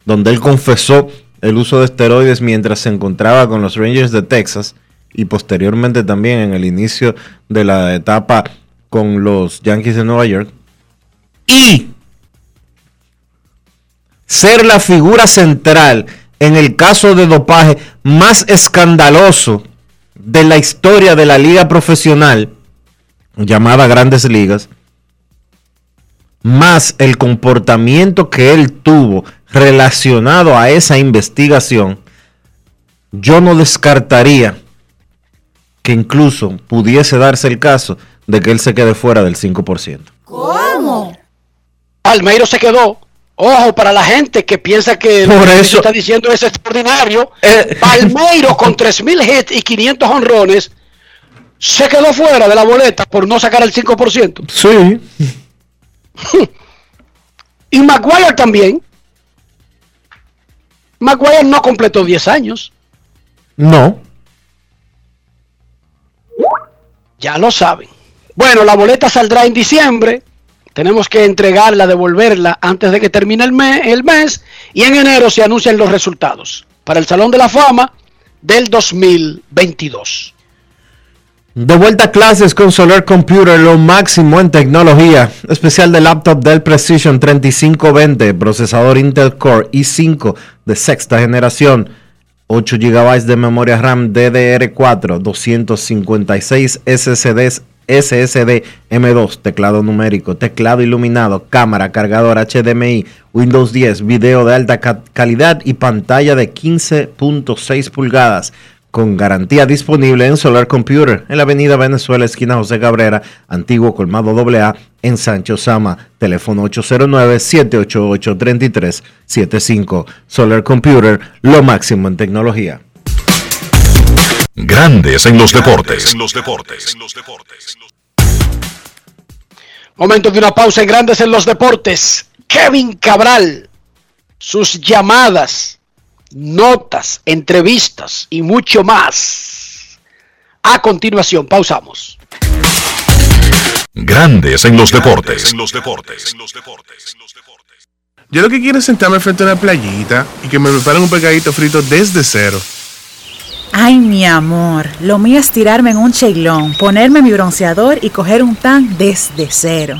donde él confesó el uso de esteroides mientras se encontraba con los Rangers de Texas y posteriormente también en el inicio de la etapa con los Yankees de Nueva York. Y ser la figura central en el caso de dopaje más escandaloso de la historia de la liga profesional, llamada Grandes Ligas, más el comportamiento que él tuvo relacionado a esa investigación, yo no descartaría que incluso pudiese darse el caso de que él se quede fuera del 5%. ¿Cómo? Palmeiro se quedó. Ojo, para la gente que piensa que lo que eso- está diciendo es extraordinario. Eh. Palmeiro con 3.000 hits y 500 honrones se quedó fuera de la boleta por no sacar el 5%. Sí. [LAUGHS] Y Maguire también. Maguire no completó 10 años. No. Ya lo saben. Bueno, la boleta saldrá en diciembre. Tenemos que entregarla, devolverla antes de que termine el mes. Y en enero se anuncian los resultados para el Salón de la Fama del 2022. De vuelta a clases con Solar Computer, lo máximo en tecnología. Especial de laptop Dell Precision 3520, procesador Intel Core i5 de sexta generación, 8 GB de memoria RAM DDR4, 256 SSDs SSD M2, teclado numérico, teclado iluminado, cámara, cargador HDMI, Windows 10, video de alta ca- calidad y pantalla de 15.6 pulgadas con garantía disponible en Solar Computer en la avenida Venezuela, esquina José Cabrera, antiguo colmado AA en Sancho Sama, teléfono 809-788-3375. Solar Computer, lo máximo en tecnología. Grandes en los deportes. Momento de una pausa en Grandes en los Deportes. Kevin Cabral, sus llamadas, notas, entrevistas y mucho más. A continuación, pausamos. Grandes en los deportes. Yo lo que quiero es sentarme frente a una playita y que me preparen un pescadito frito desde cero. Ay, mi amor, lo mío es tirarme en un cheilón, ponerme mi bronceador y coger un tan desde cero.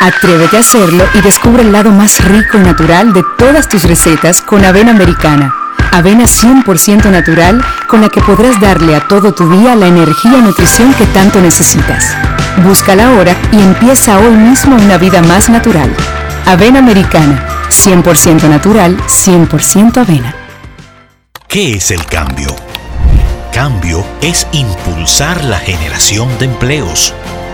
Atrévete a hacerlo y descubre el lado más rico y natural de todas tus recetas con avena americana. Avena 100% natural con la que podrás darle a todo tu día la energía y nutrición que tanto necesitas. Búscala ahora y empieza hoy mismo una vida más natural. Avena americana, 100% natural, 100% avena. ¿Qué es el cambio? Cambio es impulsar la generación de empleos.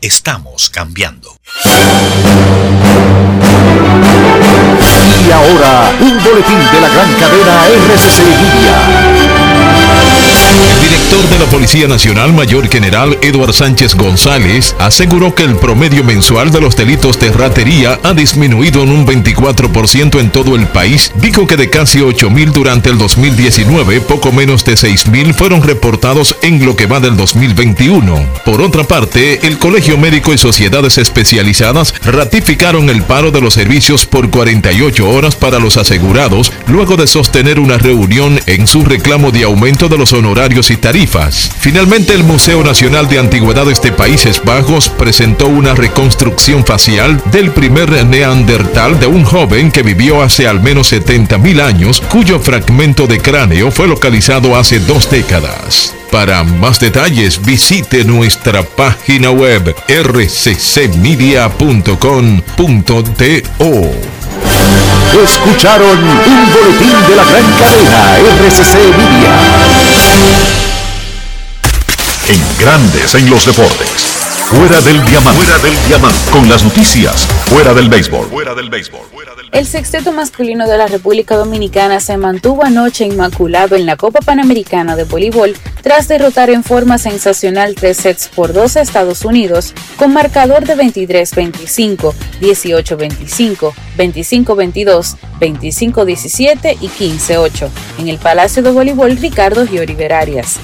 Estamos cambiando. Y ahora, un boletín de la gran cadena RCC Media. El director de la Policía Nacional, Mayor General Eduard Sánchez González, aseguró que el promedio mensual de los delitos de ratería ha disminuido en un 24% en todo el país. Dijo que de casi 8.000 durante el 2019, poco menos de 6.000 fueron reportados en lo que va del 2021. Por otra parte, el Colegio Médico y Sociedades Especializadas ratificaron el paro de los servicios por 48 horas para los asegurados, luego de sostener una reunión en su reclamo de aumento de los honorarios y tarifas. Finalmente, el Museo Nacional de Antigüedades de Países Bajos presentó una reconstrucción facial del primer neandertal de un joven que vivió hace al menos 70.000 años, cuyo fragmento de cráneo fue localizado hace dos décadas. Para más detalles, visite nuestra página web rccmedia.com.do. Escucharon un boletín de la gran cadena RCC Media. En Grandes en los deportes. Fuera del diamante. Fuera del diamante. Con las noticias. Fuera del béisbol. Fuera del béisbol. El sexteto masculino de la República Dominicana se mantuvo anoche inmaculado en la Copa Panamericana de Voleibol tras derrotar en forma sensacional tres sets por dos a Estados Unidos con marcador de 23-25, 18-25, 25-22, 25-17 y 15-8 en el Palacio de Voleibol Ricardo Giori Arias.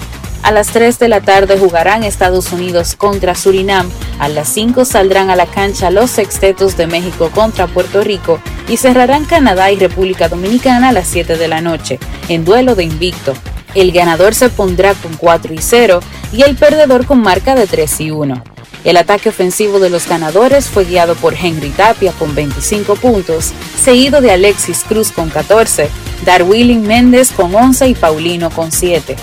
A las 3 de la tarde jugarán Estados Unidos contra Surinam. A las 5 saldrán a la cancha los sextetos de México contra Puerto Rico y cerrarán Canadá y República Dominicana a las 7 de la noche, en duelo de invicto. El ganador se pondrá con 4 y 0 y el perdedor con marca de 3 y 1. El ataque ofensivo de los ganadores fue guiado por Henry Tapia con 25 puntos, seguido de Alexis Cruz con 14, Darwilling Méndez con 11 y Paulino con 7.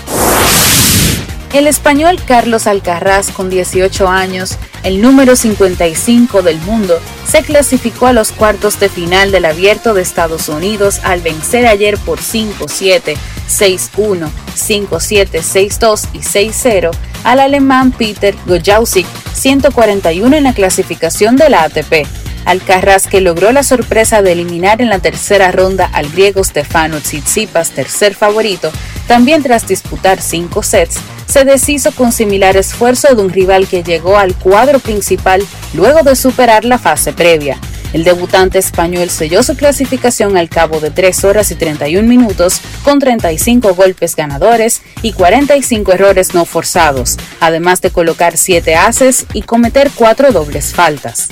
El español Carlos Alcaraz, con 18 años, el número 55 del mundo, se clasificó a los cuartos de final del Abierto de Estados Unidos al vencer ayer por 5-7, 6-1, 5-7, 6-2 y 6-0 al alemán Peter Gojowski, 141 en la clasificación de la ATP. Alcaraz, que logró la sorpresa de eliminar en la tercera ronda al griego Stefano Tsitsipas, tercer favorito, también tras disputar cinco sets, se deshizo con similar esfuerzo de un rival que llegó al cuadro principal luego de superar la fase previa. El debutante español selló su clasificación al cabo de 3 horas y 31 minutos con 35 golpes ganadores y 45 errores no forzados, además de colocar 7 haces y cometer 4 dobles faltas.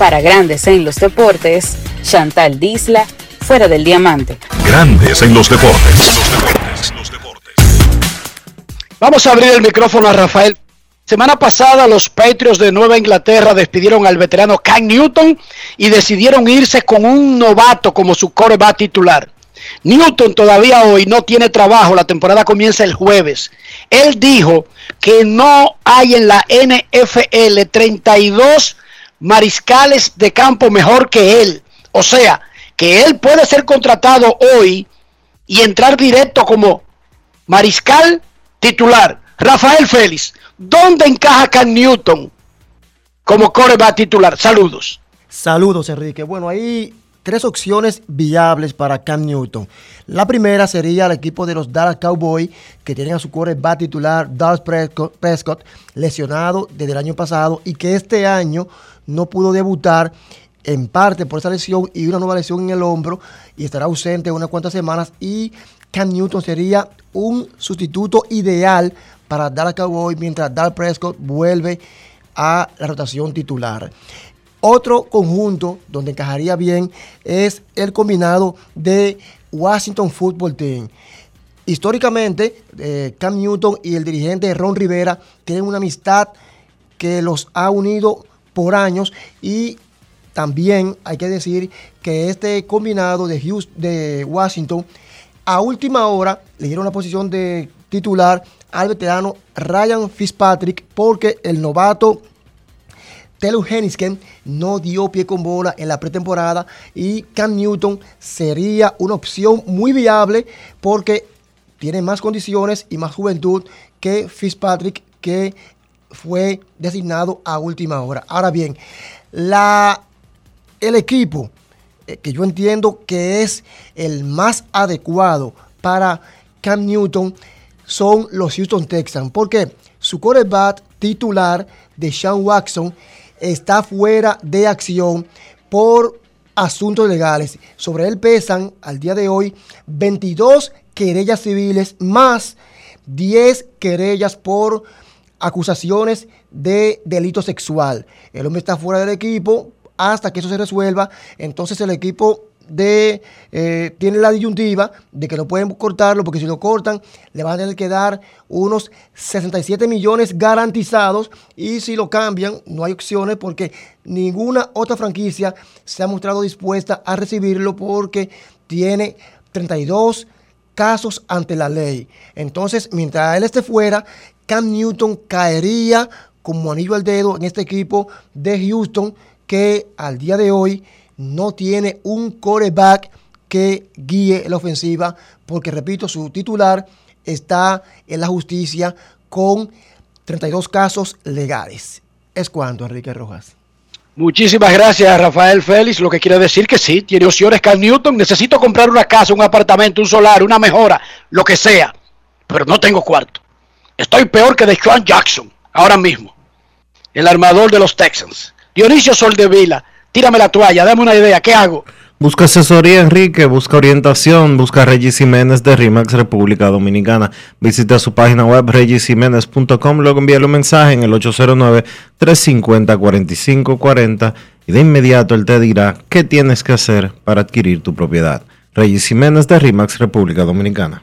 Para grandes en los deportes, Chantal Disla, fuera del diamante. Grandes en los deportes. Vamos a abrir el micrófono a Rafael. Semana pasada los Patriots de Nueva Inglaterra despidieron al veterano Cam Newton y decidieron irse con un novato como su coreback titular. Newton todavía hoy no tiene trabajo, la temporada comienza el jueves. Él dijo que no hay en la NFL 32 mariscales de campo mejor que él. O sea, que él puede ser contratado hoy y entrar directo como mariscal titular. Rafael Félix, ¿dónde encaja Cam Newton como coreback titular? Saludos. Saludos, Enrique. Bueno, hay tres opciones viables para Cam Newton. La primera sería el equipo de los Dallas Cowboys, que tienen a su coreback titular Dallas Prescott, lesionado desde el año pasado y que este año no pudo debutar en parte por esa lesión y una nueva lesión en el hombro y estará ausente unas cuantas semanas y Cam Newton sería un sustituto ideal para Dallas Cowboys mientras Dallas Prescott vuelve a la rotación titular. Otro conjunto donde encajaría bien es el combinado de Washington Football Team. Históricamente, eh, Cam Newton y el dirigente Ron Rivera tienen una amistad que los ha unido por años y también hay que decir que este combinado de, Houston, de Washington a última hora le dieron la posición de titular al veterano Ryan Fitzpatrick porque el novato Taylor Hennisken no dio pie con bola en la pretemporada y Cam Newton sería una opción muy viable porque tiene más condiciones y más juventud que Fitzpatrick que fue designado a última hora. Ahora bien, la, el equipo eh, que yo entiendo que es el más adecuado para Cam Newton son los Houston Texans. Porque su quarterback titular de Sean Watson está fuera de acción por asuntos legales. Sobre él pesan al día de hoy 22 querellas civiles más 10 querellas por acusaciones de delito sexual. El hombre está fuera del equipo hasta que eso se resuelva. Entonces el equipo de, eh, tiene la disyuntiva de que no pueden cortarlo porque si lo cortan le van a tener que dar unos 67 millones garantizados y si lo cambian no hay opciones porque ninguna otra franquicia se ha mostrado dispuesta a recibirlo porque tiene 32 casos ante la ley. Entonces, mientras él esté fuera, Cam Newton caería como anillo al dedo en este equipo de Houston que al día de hoy no tiene un coreback que guíe la ofensiva, porque repito, su titular está en la justicia con 32 casos legales. Es cuanto, Enrique Rojas. Muchísimas gracias, Rafael Félix. Lo que quiere decir que sí, tiene opciones Cal Newton. Necesito comprar una casa, un apartamento, un solar, una mejora, lo que sea, pero no tengo cuarto. Estoy peor que de Sean Jackson, ahora mismo, el armador de los Texans. Dionisio Soldevila, tírame la toalla, dame una idea, ¿qué hago? Busca asesoría, Enrique, busca orientación, busca Regis Jiménez de RIMAX República Dominicana. Visita su página web regisjiménez.com, luego envíale un mensaje en el 809-350-4540 y de inmediato él te dirá qué tienes que hacer para adquirir tu propiedad. Regis Jiménez de RIMAX República Dominicana.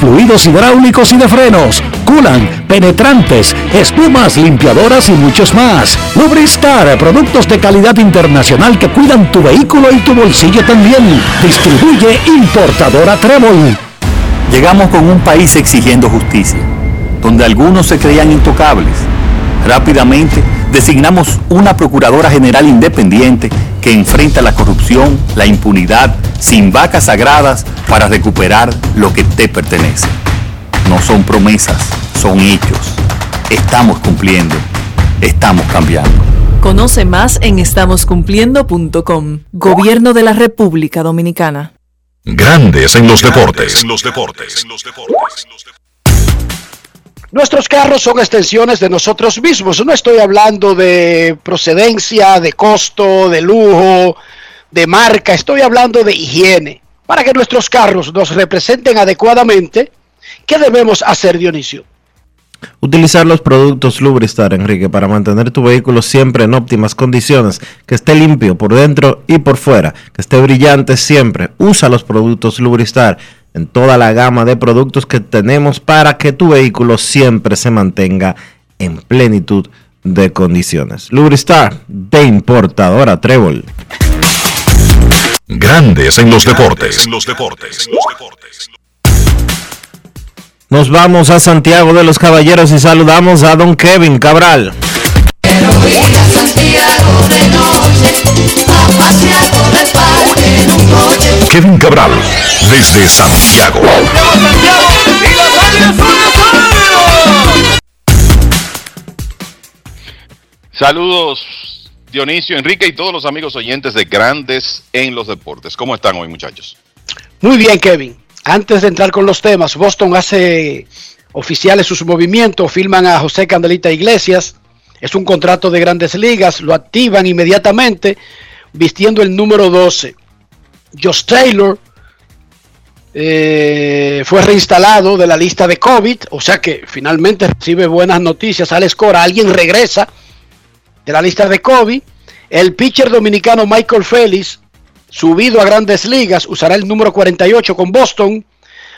fluidos hidráulicos y de frenos, culan, penetrantes, espumas, limpiadoras y muchos más. Lubristar, productos de calidad internacional que cuidan tu vehículo y tu bolsillo también. Distribuye importadora Trébol. Llegamos con un país exigiendo justicia, donde algunos se creían intocables. Rápidamente designamos una Procuradora General independiente que enfrenta la corrupción, la impunidad, sin vacas sagradas para recuperar lo que te pertenece. No son promesas, son hechos. Estamos cumpliendo, estamos cambiando. Conoce más en estamoscumpliendo.com. Gobierno de la República Dominicana. Grandes en los deportes. Nuestros carros son extensiones de nosotros mismos. No estoy hablando de procedencia, de costo, de lujo, de marca. Estoy hablando de higiene. Para que nuestros carros nos representen adecuadamente, ¿qué debemos hacer, Dionisio? Utilizar los productos Lubristar, Enrique, para mantener tu vehículo siempre en óptimas condiciones, que esté limpio por dentro y por fuera, que esté brillante siempre. Usa los productos Lubristar en toda la gama de productos que tenemos para que tu vehículo siempre se mantenga en plenitud de condiciones. Lubristar de importadora Trébol. Grandes en los deportes. Nos vamos a Santiago de los Caballeros y saludamos a don Kevin Cabral. Kevin Cabral, desde Santiago. Saludos Dionisio, Enrique y todos los amigos oyentes de Grandes en los Deportes. ¿Cómo están hoy muchachos? Muy bien, Kevin. Antes de entrar con los temas, Boston hace oficiales sus movimientos, filman a José Candelita Iglesias, es un contrato de grandes ligas, lo activan inmediatamente vistiendo el número 12. Josh Taylor eh, fue reinstalado de la lista de COVID, o sea que finalmente recibe buenas noticias. Alex Cora, alguien regresa de la lista de COVID. El pitcher dominicano Michael Félix, subido a grandes ligas, usará el número 48 con Boston.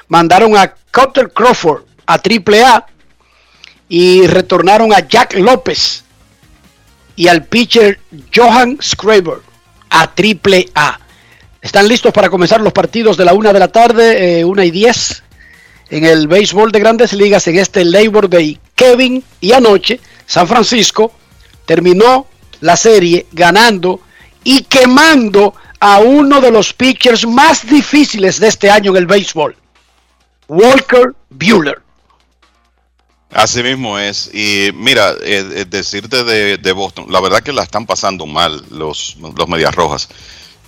Mandaron a Cutter Crawford a AAA y retornaron a Jack López y al pitcher Johan Schreiber a triple A. Están listos para comenzar los partidos de la una de la tarde, eh, una y diez, en el béisbol de grandes ligas en este Labor Day. Kevin y anoche San Francisco terminó la serie ganando y quemando a uno de los pitchers más difíciles de este año en el béisbol, Walker Bueller. Así mismo es. Y mira, eh, eh, decirte de, de, Boston, la verdad que la están pasando mal los, los Medias Rojas.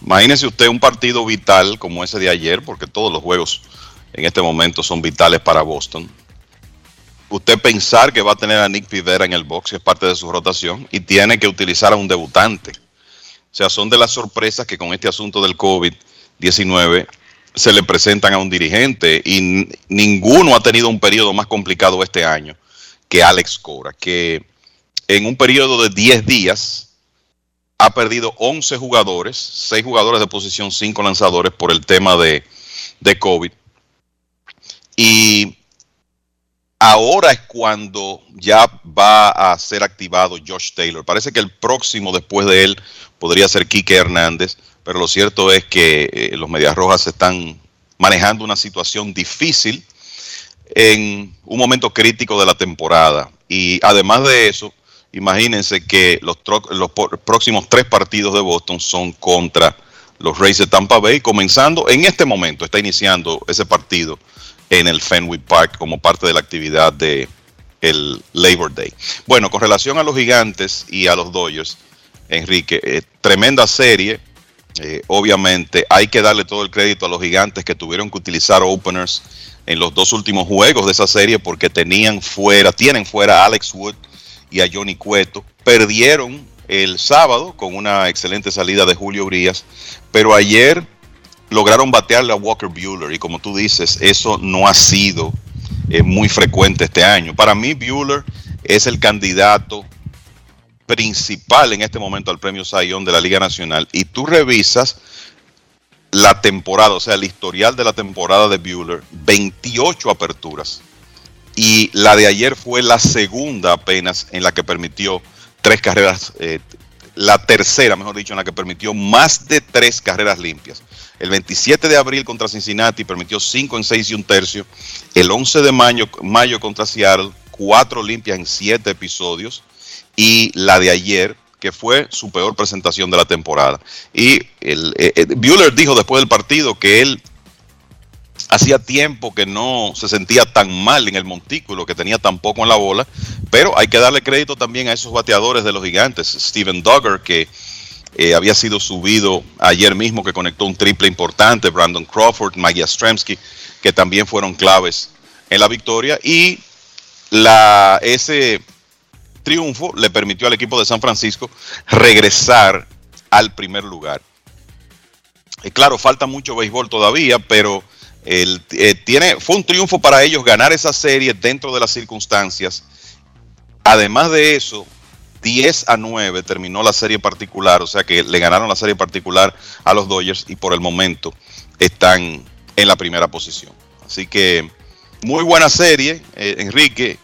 Imagínese usted un partido vital como ese de ayer, porque todos los juegos en este momento son vitales para Boston. Usted pensar que va a tener a Nick Pivera en el box, que es parte de su rotación, y tiene que utilizar a un debutante. O sea, son de las sorpresas que con este asunto del COVID-19 se le presentan a un dirigente y ninguno ha tenido un periodo más complicado este año que Alex Cora, que en un periodo de 10 días ha perdido 11 jugadores, 6 jugadores de posición, 5 lanzadores por el tema de, de COVID. Y ahora es cuando ya va a ser activado Josh Taylor. Parece que el próximo después de él podría ser Quique Hernández pero lo cierto es que eh, los Medias Rojas están manejando una situación difícil en un momento crítico de la temporada. Y además de eso, imagínense que los, próximos tres partidos de Boston son contra los Rays de Tampa Bay, comenzando en este momento, está iniciando ese partido en el Fenway Park como parte de la actividad de el Labor Day. Bueno, con relación a los gigantes y a los Dodgers, Enrique, eh, tremenda serie, eh, obviamente hay que darle todo el crédito a los gigantes que tuvieron que utilizar openers en los dos últimos juegos de esa serie porque tenían fuera, tienen fuera a Alex Wood y a Johnny Cueto. Perdieron el sábado con una excelente salida de Julio Urias, pero ayer lograron batearle a Walker Bueller y como tú dices, eso no ha sido eh, muy frecuente este año. Para mí, Bueller es el candidato principal en este momento al premio Sayón de la Liga Nacional y tú revisas la temporada, o sea, el historial de la temporada de Bueller, 28 aperturas. Y la de ayer fue la segunda apenas en la que permitió tres carreras, eh, la tercera, mejor dicho, en la que permitió más de tres carreras limpias. El 27 de abril contra Cincinnati permitió 5 en 6 y un tercio. El 11 de mayo, mayo contra Seattle, 4 limpias en 7 episodios. Y la de ayer, que fue su peor presentación de la temporada. Y el, eh, eh, Bueller dijo después del partido que él hacía tiempo que no se sentía tan mal en el montículo, que tenía tan poco en la bola, pero hay que darle crédito también a esos bateadores de los gigantes, Steven Duggar, que eh, había sido subido ayer mismo, que conectó un triple importante, Brandon Crawford, Mike Stremski, que también fueron claves en la victoria, y la, ese triunfo le permitió al equipo de San Francisco regresar al primer lugar. Y claro, falta mucho béisbol todavía, pero el, eh, tiene, fue un triunfo para ellos ganar esa serie dentro de las circunstancias. Además de eso, 10 a 9 terminó la serie particular, o sea que le ganaron la serie particular a los Dodgers y por el momento están en la primera posición. Así que muy buena serie, eh, Enrique,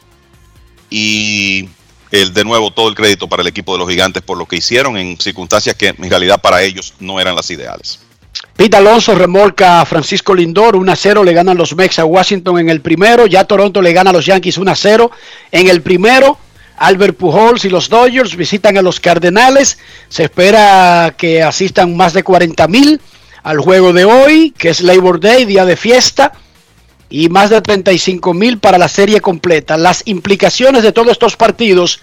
y el, de nuevo todo el crédito para el equipo de los gigantes por lo que hicieron en circunstancias que en realidad para ellos no eran las ideales. Pete Alonso remolca a Francisco Lindor, 1 a 0, le ganan los Mex a Washington en el primero, ya Toronto le gana a los Yankees 1 a 0 en el primero. Albert Pujols y los Dodgers visitan a los Cardenales. Se espera que asistan más de 40 mil al juego de hoy, que es Labor Day, día de fiesta, y más de 35 mil para la serie completa. Las implicaciones de todos estos partidos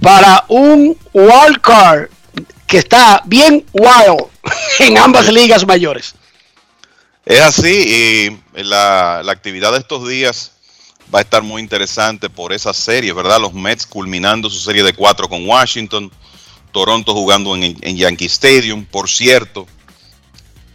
para un wild card que está bien wild [LAUGHS] en ambas ligas mayores. Es así, y la, la actividad de estos días va a estar muy interesante por esa serie, ¿verdad? Los Mets culminando su serie de cuatro con Washington, Toronto jugando en, en, Yankee Stadium. Por cierto,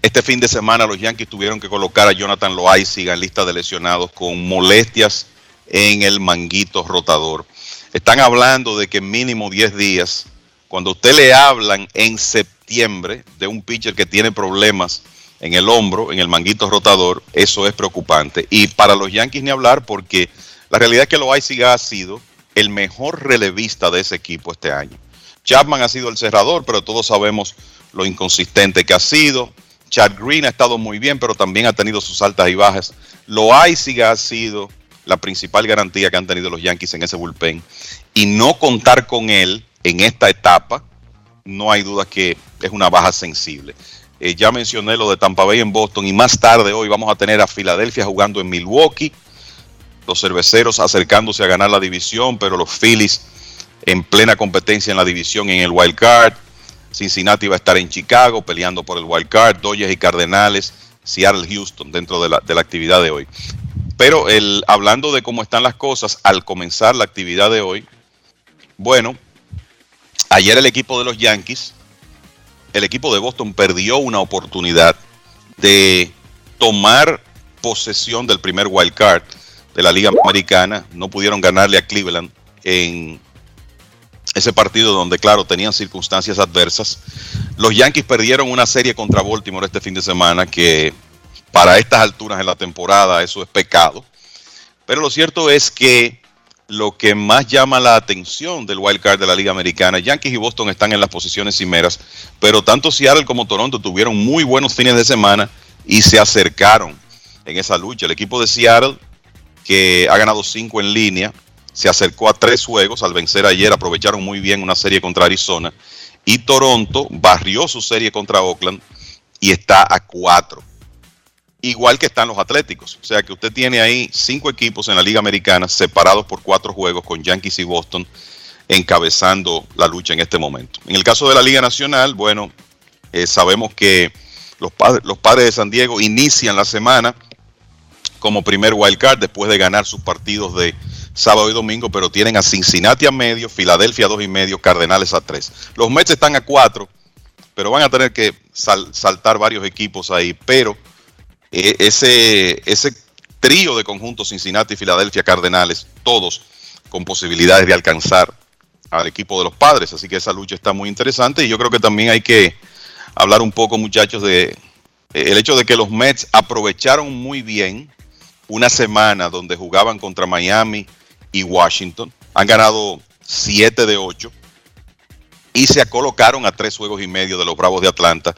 este fin de semana los Yankees tuvieron que colocar a Jonathan Loaiziga en lista de lesionados con molestias en el manguito rotador. Están hablando de que mínimo 10 días, cuando usted le hablan en septiembre de un pitcher que tiene problemas en el hombro, en el manguito rotador, eso es preocupante. Y para los Yankees ni hablar porque la realidad es que Loaiziga ha sido el mejor relevista de ese equipo este año. Chapman ha sido el cerrador, pero todos sabemos lo inconsistente que ha sido. Chad Green ha estado muy bien, pero también ha tenido sus altas y bajas. Loaiziga ha sido la principal garantía que han tenido los Yankees en ese bullpen. Y no contar con él en esta etapa, no hay duda que es una baja sensible. Eh, ya mencioné lo de Tampa Bay en Boston y más tarde hoy vamos a tener a Filadelfia jugando en Milwaukee. Los cerveceros acercándose a ganar la división, pero los Phillies en plena competencia en la división en el wild card. Cincinnati va a estar en Chicago peleando por el wild card. Dodgers y Cardenales, Seattle, Houston dentro de la, actividad de hoy. Pero hablando de cómo están las cosas al comenzar la actividad de hoy, bueno, ayer el equipo de los Yankees el equipo de Boston perdió una oportunidad de tomar posesión del primer wild card de la Liga Americana. No pudieron ganarle a Cleveland en ese partido donde, claro, tenían circunstancias adversas. Los Yankees perdieron una serie contra Baltimore este fin de semana que para estas alturas en la temporada eso es pecado. Pero lo cierto es que lo que más llama la atención del wild card de la Liga Americana. Yankees y Boston están en las posiciones cimeras, pero tanto Seattle como Toronto tuvieron muy buenos fines de semana y se acercaron en esa lucha. El equipo de Seattle, que ha ganado cinco en línea, se acercó a tres juegos al vencer ayer, aprovecharon muy bien una serie contra Arizona. Y Toronto barrió su serie contra Oakland y está a cuatro igual que están los Atléticos. O sea que usted tiene ahí cinco equipos en la Liga Americana separados por cuatro juegos con Yankees y Boston encabezando la lucha en este momento. En el caso de la Liga Nacional, bueno, eh, sabemos que los, padres, los padres de San Diego inician la semana como primer wild card después de ganar sus partidos de sábado y domingo, pero tienen a Cincinnati a medio, Filadelfia a dos y medio, Cardenales a tres. Los Mets están a cuatro, pero van a tener que sal- saltar varios equipos ahí, pero eh, ese, ese trío de conjuntos Cincinnati, Filadelfia, Cardenales, todos con posibilidades de alcanzar al equipo de los padres, así que esa lucha está muy interesante y yo creo que también hay que hablar un poco muchachos de eh, el hecho de que los Mets aprovecharon muy bien una semana donde jugaban contra Miami y Washington. Han ganado 7 de 8 y se colocaron a tres juegos y medio de los Bravos de Atlanta,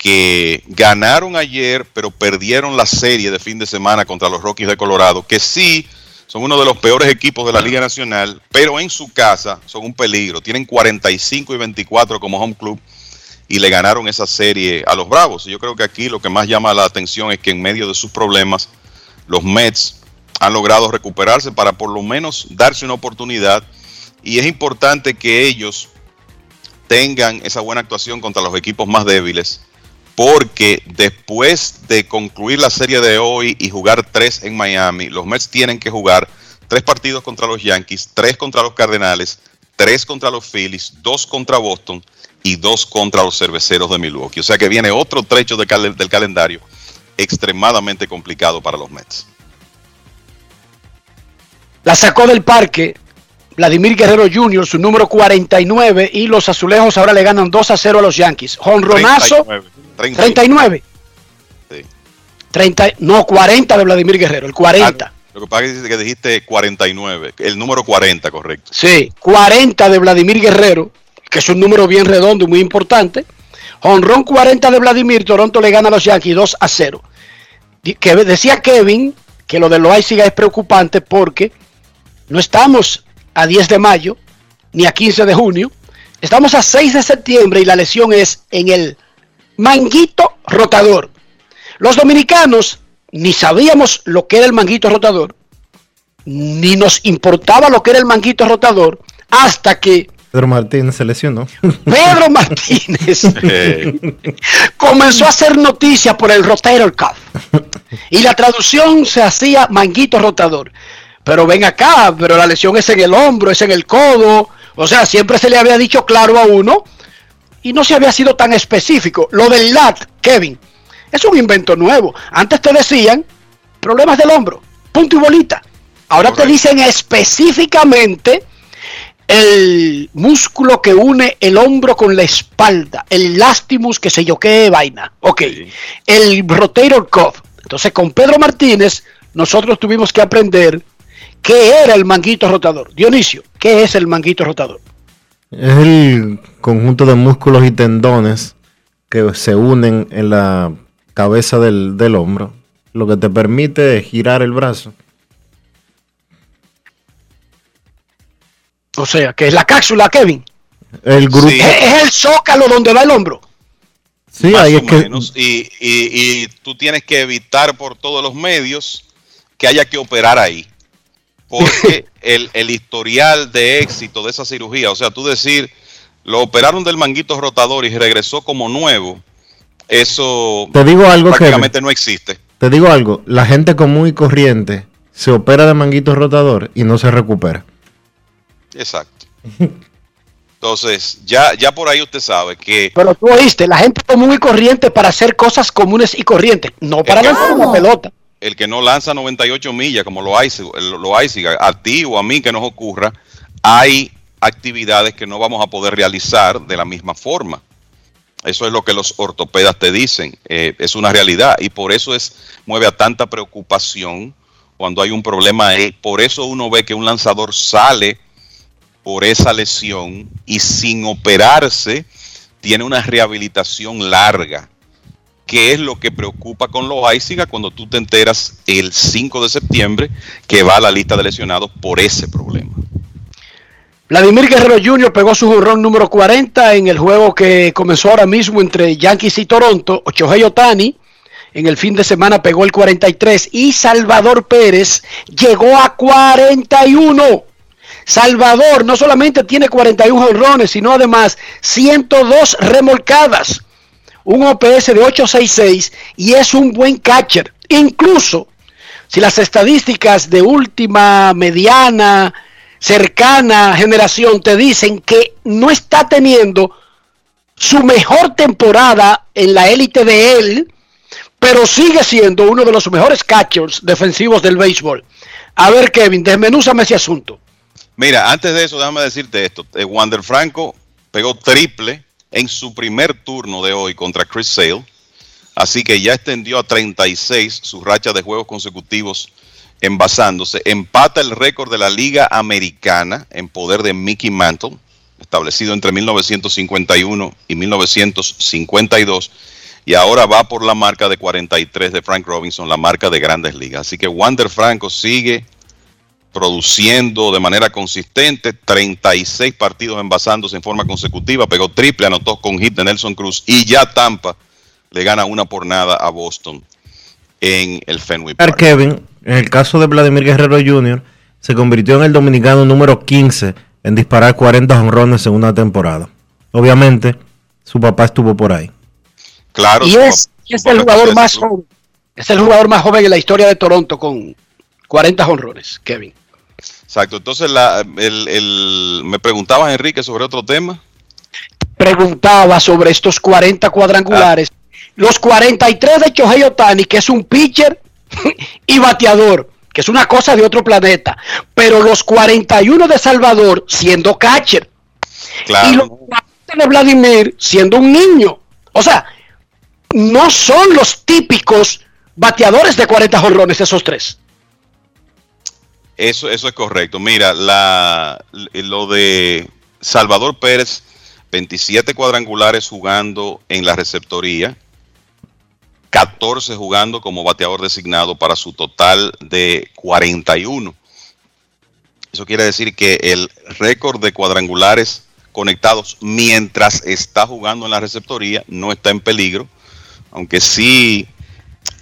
que ganaron ayer, pero perdieron la serie de fin de semana contra los Rockies de Colorado, que sí son uno de los peores equipos de la Liga Nacional, pero en su casa son un peligro. Tienen 45 y 24 como home club y le ganaron esa serie a los Bravos. Y yo creo que aquí lo que más llama la atención es que en medio de sus problemas, los Mets han logrado recuperarse para por lo menos darse una oportunidad. Y es importante que ellos tengan esa buena actuación contra los equipos más débiles, porque después de concluir la serie de hoy y jugar tres en Miami, los Mets tienen que jugar tres partidos contra los Yankees, tres contra los Cardenales, tres contra los Phillies, dos contra Boston y dos contra los Cerveceros de Milwaukee. O sea que viene otro trecho del calendario extremadamente complicado para los Mets. La sacó del parque Vladimir Guerrero Jr., su número 49, y los azulejos ahora le ganan 2 a 0 a los Yankees. Jonronazo, 39. Sí. 30, no, 40 de Vladimir Guerrero, el 40. Lo que pasa es que dijiste 49, el número 40, correcto. Sí, 40 de Vladimir Guerrero, que es un número bien redondo y muy importante. Honrón 40 de Vladimir, Toronto le gana a los Yankees 2 a 0. Di- Que decía Kevin que lo de Loaiziga es preocupante porque no estamos a 10 de mayo ni a 15 de junio, estamos a 6 de septiembre y la lesión es en el manguito rotador. Los dominicanos ni sabíamos lo que era el manguito rotador, ni nos importaba lo que era el manguito rotador, hasta que Pedro Martínez se lesionó. Pedro [LAUGHS] Martínez [LAUGHS] comenzó a hacer noticias por el Rotator Cuff. [LAUGHS] Y la traducción se hacía manguito rotador. Pero ven acá, pero la lesión es en el hombro, es en el codo. O sea, siempre se le había dicho claro a uno y no se había sido tan específico. Lo del LAT, Kevin, es un invento nuevo. Antes te decían problemas del hombro, punto y bolita. Ahora te dicen específicamente el músculo que une el hombro con la espalda, el lastimus, que sé yo qué vaina. Ok, el rotator cuff. Entonces con Pedro Martínez nosotros tuvimos que aprender qué era el manguito rotador. Dionisio, ¿qué es el manguito rotador? Es el conjunto de músculos y tendones que se unen en la cabeza del, del hombro, lo que te permite girar el brazo. O sea, que es la cápsula, Kevin. El grupo. Es, es el zócalo donde va el hombro. Sí, más ahí o es que y, y- y tú tienes que evitar por todos los medios que haya que operar ahí. Porque [LAUGHS] el, el historial de éxito de esa cirugía, o sea, tú decir, lo operaron del manguito rotador y regresó como nuevo, eso Te digo algo, prácticamente no existe. te digo algo, la gente común y corriente se opera de manguito rotador y no se recupera. Exacto. Entonces, ya, ya por ahí usted sabe que Pero tú oíste, la gente común y corriente para hacer cosas comunes y corrientes, no para lanzar una pelota. El que no lanza 98 millas, como lo hay, lo a ti o a mí que nos ocurra, hay actividades que no vamos a poder realizar de la misma forma. Eso es lo que los ortopedas te dicen, eh, es una realidad y por eso es mueve a tanta preocupación cuando hay un problema. Por eso uno ve que un lanzador sale por esa lesión y sin operarse tiene una rehabilitación larga que es lo que preocupa con los Aisiga cuando tú te enteras el 5 de septiembre que va a la lista de lesionados por ese problema. Vladimir Guerrero Jr. pegó su jorrón número 40 en el juego que comenzó ahora mismo entre Yankees y Toronto. Shohei Otani en el fin de semana pegó el 43 y Salvador Pérez llegó a 41. Salvador no solamente tiene 41 jonrones, sino además 102 remolcadas, un OPS de 866 y es un buen catcher. Incluso si las estadísticas de última, mediana, cercana generación te dicen que no está teniendo su mejor temporada en la élite de él, pero sigue siendo uno de los mejores catchers defensivos del béisbol. A ver, Kevin, desmenúzame ese asunto. Mira, antes de eso, déjame decirte esto. Eh, Wander Franco pegó triple en su primer turno de hoy contra Chris Sale. Así que ya extendió a 36 su racha de juegos consecutivos envasándose. Empata el récord de la Liga Americana en poder de Mickey Mantle, establecido entre 1951 y 1952. Y ahora va por la marca de 43 de Frank Robinson, la marca de grandes ligas. Así que Wander Franco sigue produciendo de manera consistente, 36 partidos envasándose en forma consecutiva, pegó triple, anotó con hit de Nelson Cruz y ya Tampa le gana una por nada a Boston en el Fenway Park. Kevin, en el caso de Vladimir Guerrero Jr., se convirtió en el dominicano número 15 en disparar 40 honrones en una temporada. Obviamente, su papá estuvo por ahí. Claro, y es, es el jugador más joven. Es el jugador más joven en la historia de Toronto con 40 honrones, Kevin. Exacto. Entonces, la, el, el, me preguntaba Enrique sobre otro tema. Preguntaba sobre estos 40 cuadrangulares. Ah. Los 43 de Chohei Otani, que es un pitcher [LAUGHS] y bateador, que es una cosa de otro planeta. Pero los 41 de Salvador siendo catcher. Claro. Y los 40 de Vladimir siendo un niño. O sea, no son los típicos bateadores de 40 jorrones esos tres. Eso, eso es correcto. Mira, la, lo de Salvador Pérez, 27 cuadrangulares jugando en la receptoría, 14 jugando como bateador designado para su total de 41. Eso quiere decir que el récord de cuadrangulares conectados mientras está jugando en la receptoría no está en peligro, aunque sí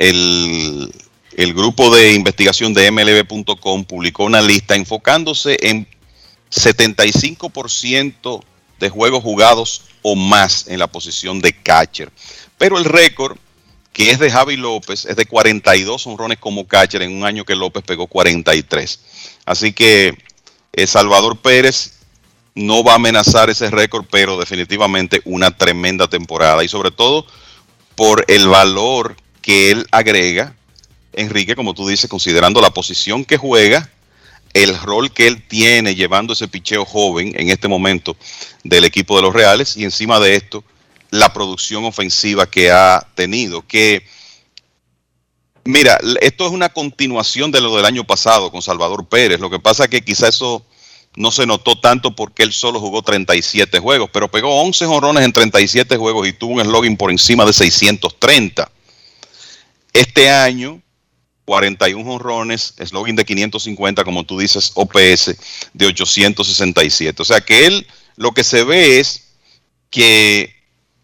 el, el grupo de investigación de MLB.com publicó una lista enfocándose en 75% de juegos jugados o más en la posición de catcher. Pero el récord que es de Javi López, es de 42 honrones como catcher en un año que López pegó 43. Así que eh, Salvador Pérez no va a amenazar ese récord, pero definitivamente una tremenda temporada y sobre todo por el valor que él agrega, Enrique, como tú dices, considerando la posición que juega, el rol que él tiene llevando ese picheo joven en este momento del equipo de los Reales y encima de esto, la producción ofensiva que ha tenido. Que, mira, esto es una continuación de lo del año pasado con Salvador Pérez. Lo que pasa es que quizá eso no se notó tanto porque él solo jugó 37 juegos, pero pegó 11 honrones en 37 juegos y tuvo un slogan por encima de 630. Este año, 41 honrones, slogan de 550, como tú dices, OPS de 867. O sea que él lo que se ve es que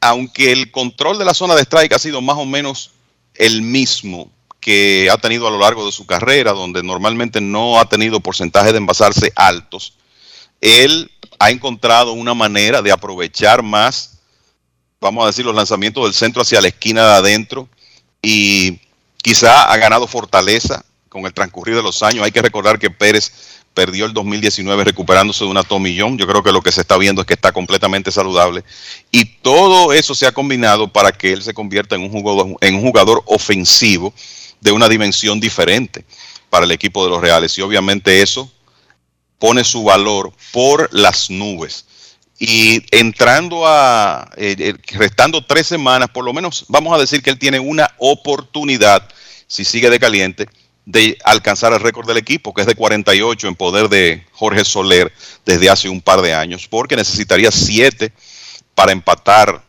aunque el control de la zona de strike ha sido más o menos el mismo que ha tenido a lo largo de su carrera, donde normalmente no ha tenido porcentaje de envasarse altos, él ha encontrado una manera de aprovechar más, vamos a decir, los lanzamientos del centro hacia la esquina de adentro y quizá ha ganado fortaleza con el transcurrir de los años. Hay que recordar que Pérez perdió el 2019 recuperándose de una tomillón. Yo creo que lo que se está viendo es que está completamente saludable. Y todo eso se ha combinado para que él se convierta en un jugador, en un jugador ofensivo de una dimensión diferente para el equipo de los Reales. Y obviamente eso pone su valor por las nubes. Y entrando a, eh, eh, restando tres semanas, por lo menos vamos a decir que él tiene una oportunidad, si sigue de caliente, de alcanzar el récord del equipo, que es de 48 en poder de Jorge Soler desde hace un par de años, porque necesitaría 7 para empatar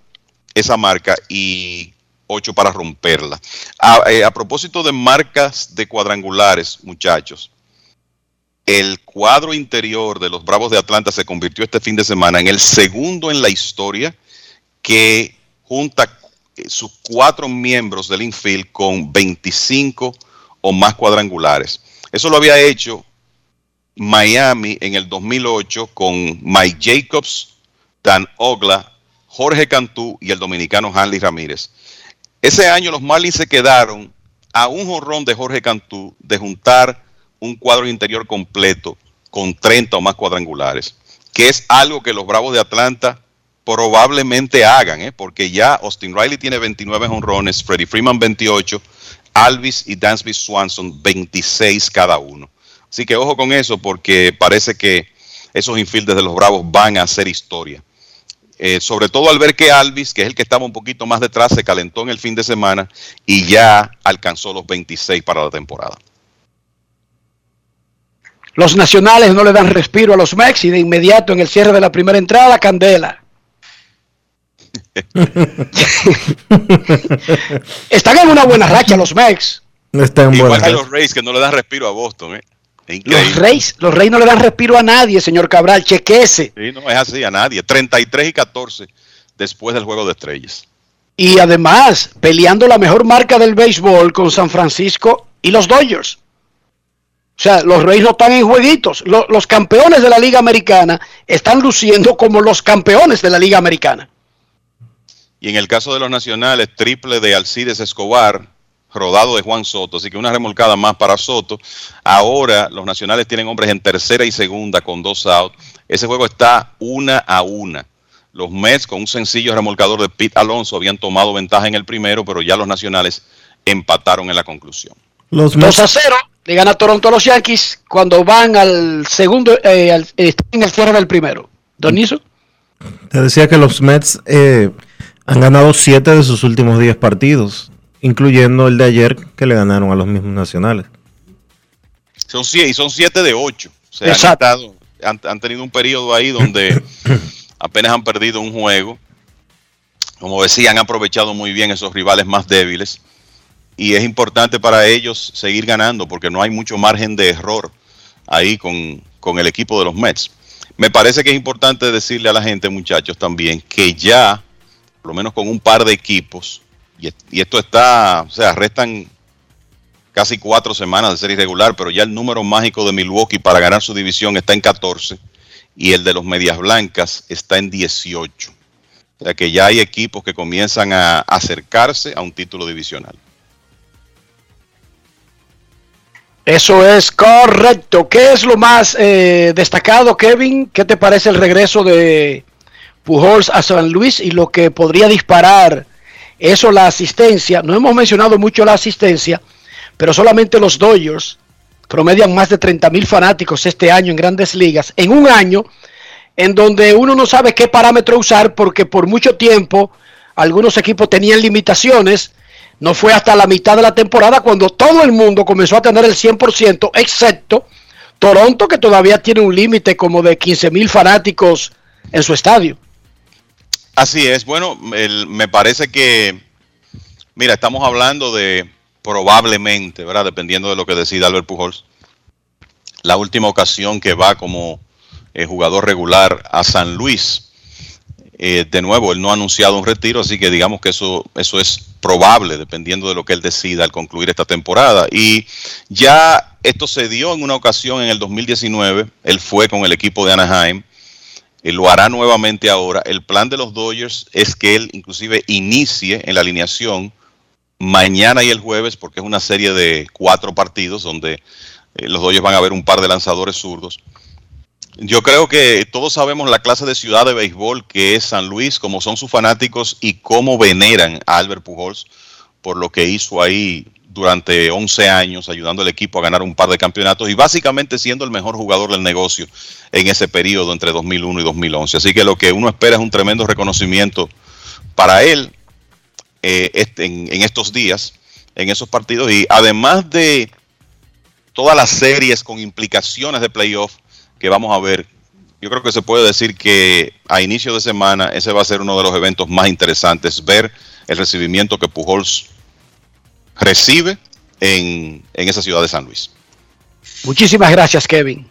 esa marca y 8 para romperla. A, eh, a, propósito de marcas de cuadrangulares, muchachos, el cuadro interior de los Bravos de Atlanta se convirtió este fin de semana en el segundo en la historia que junta sus cuatro miembros del infield con 25 o más cuadrangulares. Eso lo había hecho Miami en el 2008 con Mike Jacobs, Dan Ogla, Jorge Cantú y el dominicano Hanley Ramírez. Ese año los Marlins se quedaron a un jorrón de Jorge Cantú de juntar un cuadro interior completo con 30 o más cuadrangulares, que es algo que los Bravos de Atlanta probablemente hagan, ¿eh? porque ya Austin Riley tiene 29 honrones, Freddie Freeman 28, Alvis y Dansby Swanson 26 cada uno. Así que ojo con eso porque parece que esos infielders de los Bravos van a hacer historia. Eh, sobre todo al ver que Alvis, que es el que estaba un poquito más detrás, se calentó en el fin de semana y ya alcanzó los 26 para la temporada. Los nacionales no le dan respiro a los Mex y de inmediato en el cierre de la primera entrada, Candela. [LAUGHS] Están en una buena racha los Mex. Están Igual buenas. que los Rays que no le dan respiro a Boston. ¿eh? Los. Reyes, los Reyes no le dan respiro a nadie, señor Cabral. Chequese. Sí, no es así a nadie. 33 y 14 después del juego de estrellas. Y además, peleando la mejor marca del béisbol con San Francisco y los Dodgers. O sea, los Reyes no están en jueguitos. Lo- los campeones de la Liga Americana están luciendo como los campeones de la Liga Americana. Y en el caso de los nacionales, triple de Alcides Escobar, rodado de Juan Soto. Así que una remolcada más para Soto. Ahora los nacionales tienen hombres en tercera y segunda con dos outs. Ese juego está una a una. Los Mets con un sencillo remolcador de Pete Alonso habían tomado ventaja en el primero, pero ya los nacionales empataron en la conclusión. Los 2 Mets, a 0 le gana Toronto a los Yankees cuando van al segundo, eh, al- eh, están en el cierre del primero. Don Niso. te decía que los Mets eh, han ganado 7 de sus últimos 10 partidos, incluyendo el de ayer que le ganaron a los mismos nacionales. Son siete, y son siete de ocho. O sea, han, Exacto. estado- han, han tenido un periodo ahí donde [COUGHS] apenas han perdido un juego. Como decía, han aprovechado muy bien esos rivales más débiles. Y es importante para ellos seguir ganando porque no hay mucho margen de error ahí con, con el equipo de los Mets. Me parece que es importante decirle a la gente, muchachos, también que ya, por lo menos con un par de equipos, y, y esto está, o sea, restan casi cuatro semanas de ser irregular, pero ya el número mágico de Milwaukee para ganar su división está en 14 y el de los Medias Blancas está en 18. O sea que ya hay equipos que comienzan a acercarse a un título divisional. Eso es correcto. ¿Qué es lo más eh, destacado, Kevin? ¿Qué te parece el regreso de Pujols a San Luis y lo que podría disparar eso, la asistencia? No hemos mencionado mucho la asistencia, pero solamente los Dodgers promedian más de 30 mil fanáticos este año en grandes ligas, en un año en donde uno no sabe qué parámetro usar porque por mucho tiempo algunos equipos tenían limitaciones. No fue hasta la mitad de la temporada cuando todo el mundo comenzó a tener el 100%, excepto Toronto, que todavía tiene un límite como de 15 mil fanáticos en su estadio. Así es, bueno, me parece que, mira, estamos hablando de probablemente, ¿verdad? Dependiendo de lo que decida Albert Pujols, la última ocasión que va como eh, jugador regular a San Luis. Eh, de nuevo, él no ha anunciado un retiro, así que digamos que eso, eso es probable, dependiendo de lo que él decida al concluir esta temporada. Y ya esto se dio en una ocasión en el 2019, él fue con el equipo de Anaheim, eh, lo hará nuevamente ahora. El plan de los Dodgers es que él inclusive inicie en la alineación mañana y el jueves, porque es una serie de cuatro partidos donde eh, los Dodgers van a ver un par de lanzadores zurdos. Yo creo que todos sabemos la clase de ciudad de béisbol que es San Luis, cómo son sus fanáticos y cómo veneran a Albert Pujols por lo que hizo ahí durante 11 años, ayudando al equipo a ganar un par de campeonatos y básicamente siendo el mejor jugador del negocio en ese periodo entre 2001 y 2011. Así que lo que uno espera es un tremendo reconocimiento para él eh, este- en, en estos días, en esos partidos y además de todas las series con implicaciones de playoff vamos a ver, yo creo que se puede decir que a inicio de semana ese va a ser uno de los eventos más interesantes, ver el recibimiento que Pujols recibe en, en esa ciudad de San Luis. Muchísimas gracias, Kevin.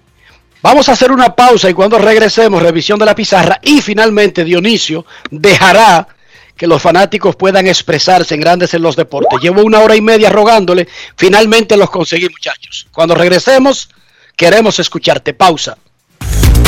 Vamos a hacer una pausa y cuando regresemos, revisión de la pizarra y finalmente Dionisio dejará que los fanáticos puedan expresarse en grandes en los deportes. Llevo una hora y media rogándole, finalmente los conseguí, muchachos. Cuando regresemos, queremos escucharte. Pausa.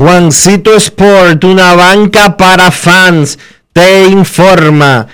Juancito Sport, una banca para fans, te informa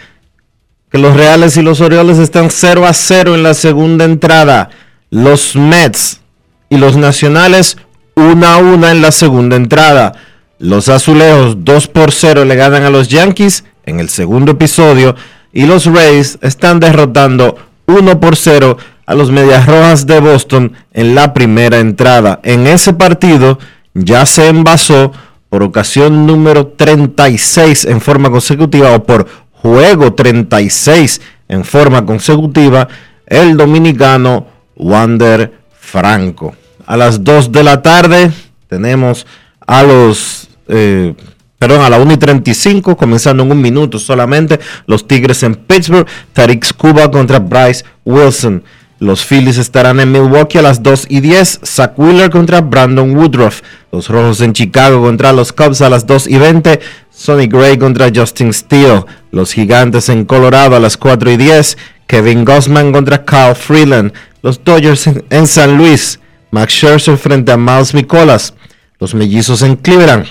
que los Reales y los Orioles están 0 a 0 en la segunda entrada. Los Mets y los Nacionales 1 a 1 en la segunda entrada. Los Azulejos 2 por 0 le ganan a los Yankees en el segundo episodio y los Rays están derrotando 1 por 0 a los Medias Rojas de Boston en la primera entrada. En ese partido ya se envasó por ocasión número 36 en forma consecutiva o por juego 36 en forma consecutiva el dominicano Wander Franco. A las 2 de la tarde tenemos a los, eh, perdón, a la 1 y 35, comenzando en un minuto solamente, los Tigres en Pittsburgh, Tariq Cuba contra Bryce Wilson. Los Phillies estarán en Milwaukee a las 2 y 10. Zach Wheeler contra Brandon Woodruff. Los Rojos en Chicago contra los Cubs a las 2 y 20. Sonny Gray contra Justin Steele. Los Gigantes en Colorado a las 4 y 10. Kevin Gossman contra Kyle Freeland. Los Dodgers en, en San Luis. Max Scherzer frente a Miles Mikolas. Los Mellizos en Cleveland.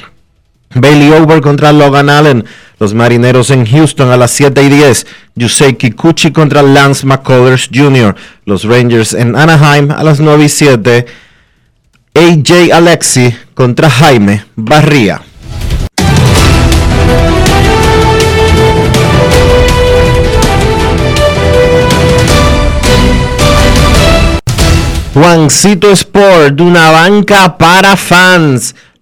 Bailey Over contra Logan Allen. Los Marineros en Houston a las 7 y 10. Yusei Kikuchi contra Lance McCullers Jr. Los Rangers en Anaheim a las 9 y 7. AJ Alexi contra Jaime Barría. Juancito Sport, una banca para fans,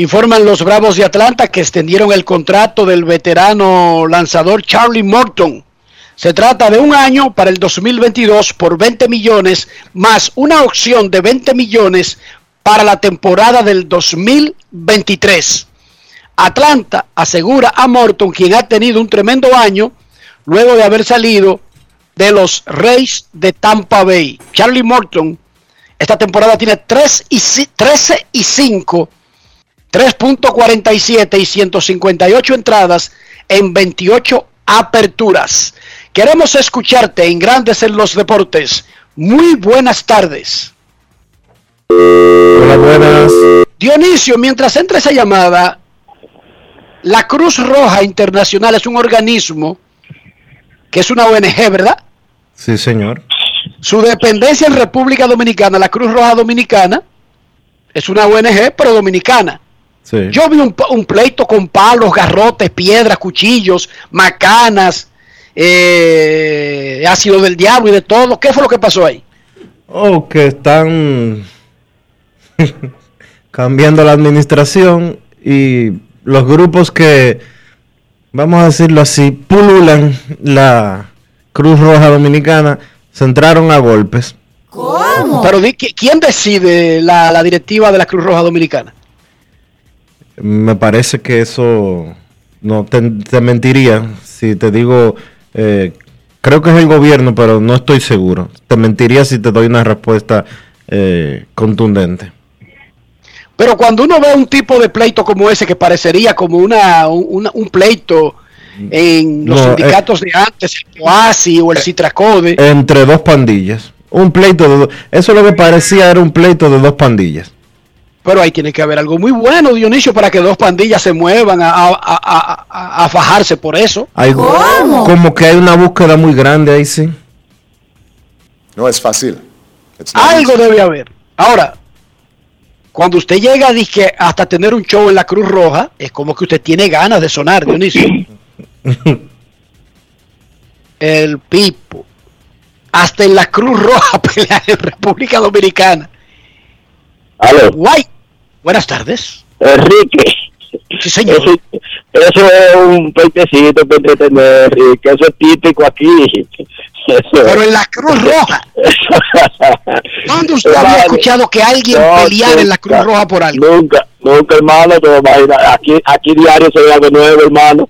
Informan los Bravos de Atlanta que extendieron el contrato del veterano lanzador Charlie Morton. Se trata de un año para el 2022 por 20 millones más una opción de 20 millones para la temporada del 2023. Atlanta asegura a Morton, quien ha tenido un tremendo año luego de haber salido de los Rays de Tampa Bay. Charlie Morton esta temporada tiene 3 y, 13 y 5, 3.47 y 158 entradas en 28 aperturas. Queremos escucharte en Grandes en los Deportes. Muy buenas tardes. Hola, buenas. Dionisio, mientras entra esa llamada, la Cruz Roja Internacional es un organismo que es una ONG, ¿verdad? Sí, señor. Su dependencia en República Dominicana, la Cruz Roja Dominicana, es una ONG, pero dominicana. Sí. Yo vi un, un pleito con palos, garrotes, piedras, cuchillos, macanas, eh, ácido del diablo y de todo. ¿Qué fue lo que pasó ahí? Oh, que están [LAUGHS] cambiando la administración y los grupos que, vamos a decirlo así, pululan la Cruz Roja Dominicana se entraron a golpes. ¿Cómo? Pero di, ¿quién decide la, la, directiva de la Cruz Roja Dominicana? Me parece que eso no te, te mentiría si te digo, eh, creo que es el gobierno, pero no estoy seguro. Te mentiría si te doy una respuesta eh, contundente. Pero cuando uno ve un tipo de pleito como ese que parecería como una, una un pleito en los no, sindicatos eh, de antes, el OASI o el Citracode. Entre dos pandillas. Un pleito de dos. Eso lo que parecía era un pleito de dos pandillas. Pero ahí tiene que haber algo muy bueno, Dionisio, para que dos pandillas se muevan a, a, a, a fajarse por eso. Hay, ¿Cómo? Como que hay una búsqueda muy grande ahí, sí. No es fácil. Algo debe haber. Ahora, cuando usted llega a hasta tener un show en la Cruz Roja, es como que usted tiene ganas de sonar, Dionisio. [LAUGHS] el Pipo, hasta en la Cruz Roja [LAUGHS] pelea en República Dominicana. Aló. Guay. Buenas tardes. Enrique. Sí, señor. Eso, eso es un peitecito para entretener, Enrique. Eso es típico aquí. Eso. Pero en la Cruz Roja. [LAUGHS] ¿Cuándo usted había escuchado que alguien no, peleara en la Cruz Roja por algo? Nunca, nunca, hermano. Te imaginas. Aquí, aquí diario se ve algo nuevo, hermano.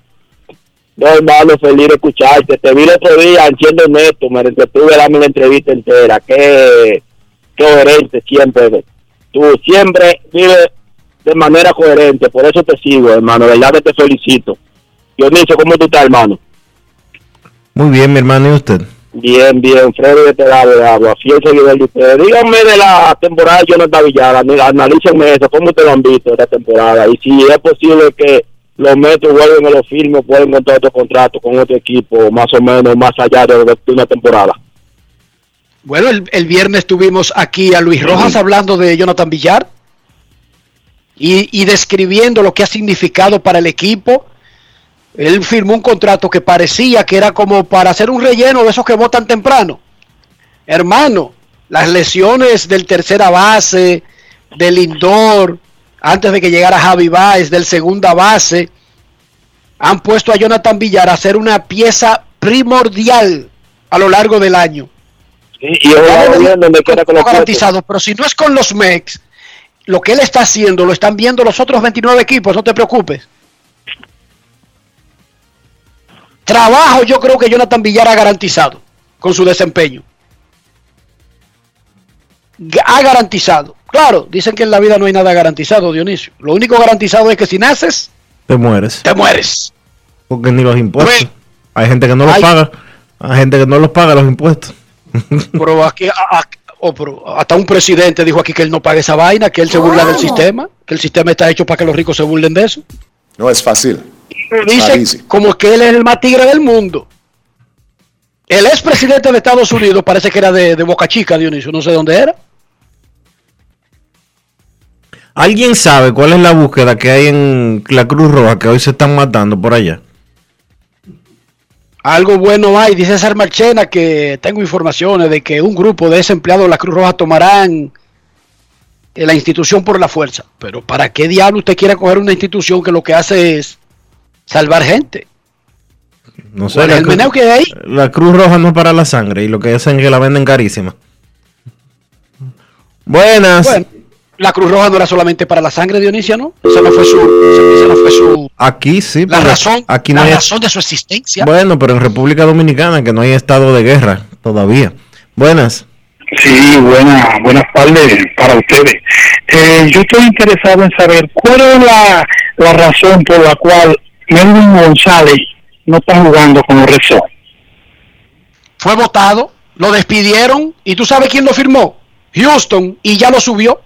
No, hermano, feliz de escucharte. Te vi el otro día haciendo neto, me entretuve la entrevista entera. Qué coherente siempre. Tú siempre vives de manera coherente, por eso te sigo, hermano. De verdad que te felicito. Dionisio, ¿cómo tú estás, hermano? Muy bien, mi hermano, ¿y usted? Bien, bien, Freddy de Tegado de Agua, fiel seguidor de ustedes. Díganme de la temporada de Jonathan Villar, analícenme eso, ¿cómo te lo han visto esta temporada? Y si es posible que los metros vuelven a los firmes, pueden encontrar otro contrato con otro equipo, más o menos, más allá de, de una temporada. Bueno, el, el, viernes tuvimos aquí a Luis Rojas hablando de Jonathan Villar y, y, describiendo lo que ha significado para el equipo. Él firmó un contrato que parecía que era como para hacer un relleno de esos que votan temprano. Hermano, las lesiones del tercera base, del Lindor, antes de que llegara Javi Baez, del segunda base, han puesto a Jonathan Villar a hacer una pieza primordial a lo largo del año. Y, y bien donde quiera que lo garantizado, pero si no es con los Mex, lo que él está haciendo lo están viendo los otros 29 equipos, no te preocupes. Trabajo yo creo que Jonathan Villar ha garantizado con su desempeño. Ha garantizado. Claro, dicen que en la vida no hay nada garantizado, Dionisio. Lo único garantizado es que si naces, te mueres. Te mueres. Porque ni los impuestos. Hay gente que no los hay, paga. Hay gente que no los paga los impuestos. [LAUGHS] Pero aquí, a, a, oh, pero hasta un presidente dijo aquí que él no paga esa vaina, que él se burla del sistema, que el sistema está hecho para que los ricos se burlen de eso. No es fácil. Y dice como que él es el más tigre del mundo. El expresidente de Estados Unidos parece que era de, de Boca Chica, Dionisio, no sé dónde era. ¿Alguien sabe cuál es la búsqueda que hay en la Cruz Roja que hoy se están matando por allá? Algo bueno hay, dice César Marchena que tengo informaciones de que un grupo de desempleados de la Cruz Roja tomarán la institución por la fuerza. Pero ¿para qué diablo usted quiere coger una institución que lo que hace es salvar gente? No sé, la, el meneo que hay. La Cruz Roja no es para la sangre y lo que hacen es que la venden carísima. Buenas. Bueno, la Cruz Roja no era solamente para la sangre, Dionisio, ¿no? Esa no fue su, esa no fue su Aquí sí, la razón, aquí la hay- razón de su existencia. Bueno, pero en República Dominicana, que no hay estado de guerra todavía. Buenas. Sí, buena, buenas tardes para ustedes. Eh, yo estoy interesado en saber cuál es la, la razón por la cual Melvin González no está jugando con los Red. Fue votado, lo despidieron y tú sabes quién lo firmó. Houston y ya lo subió.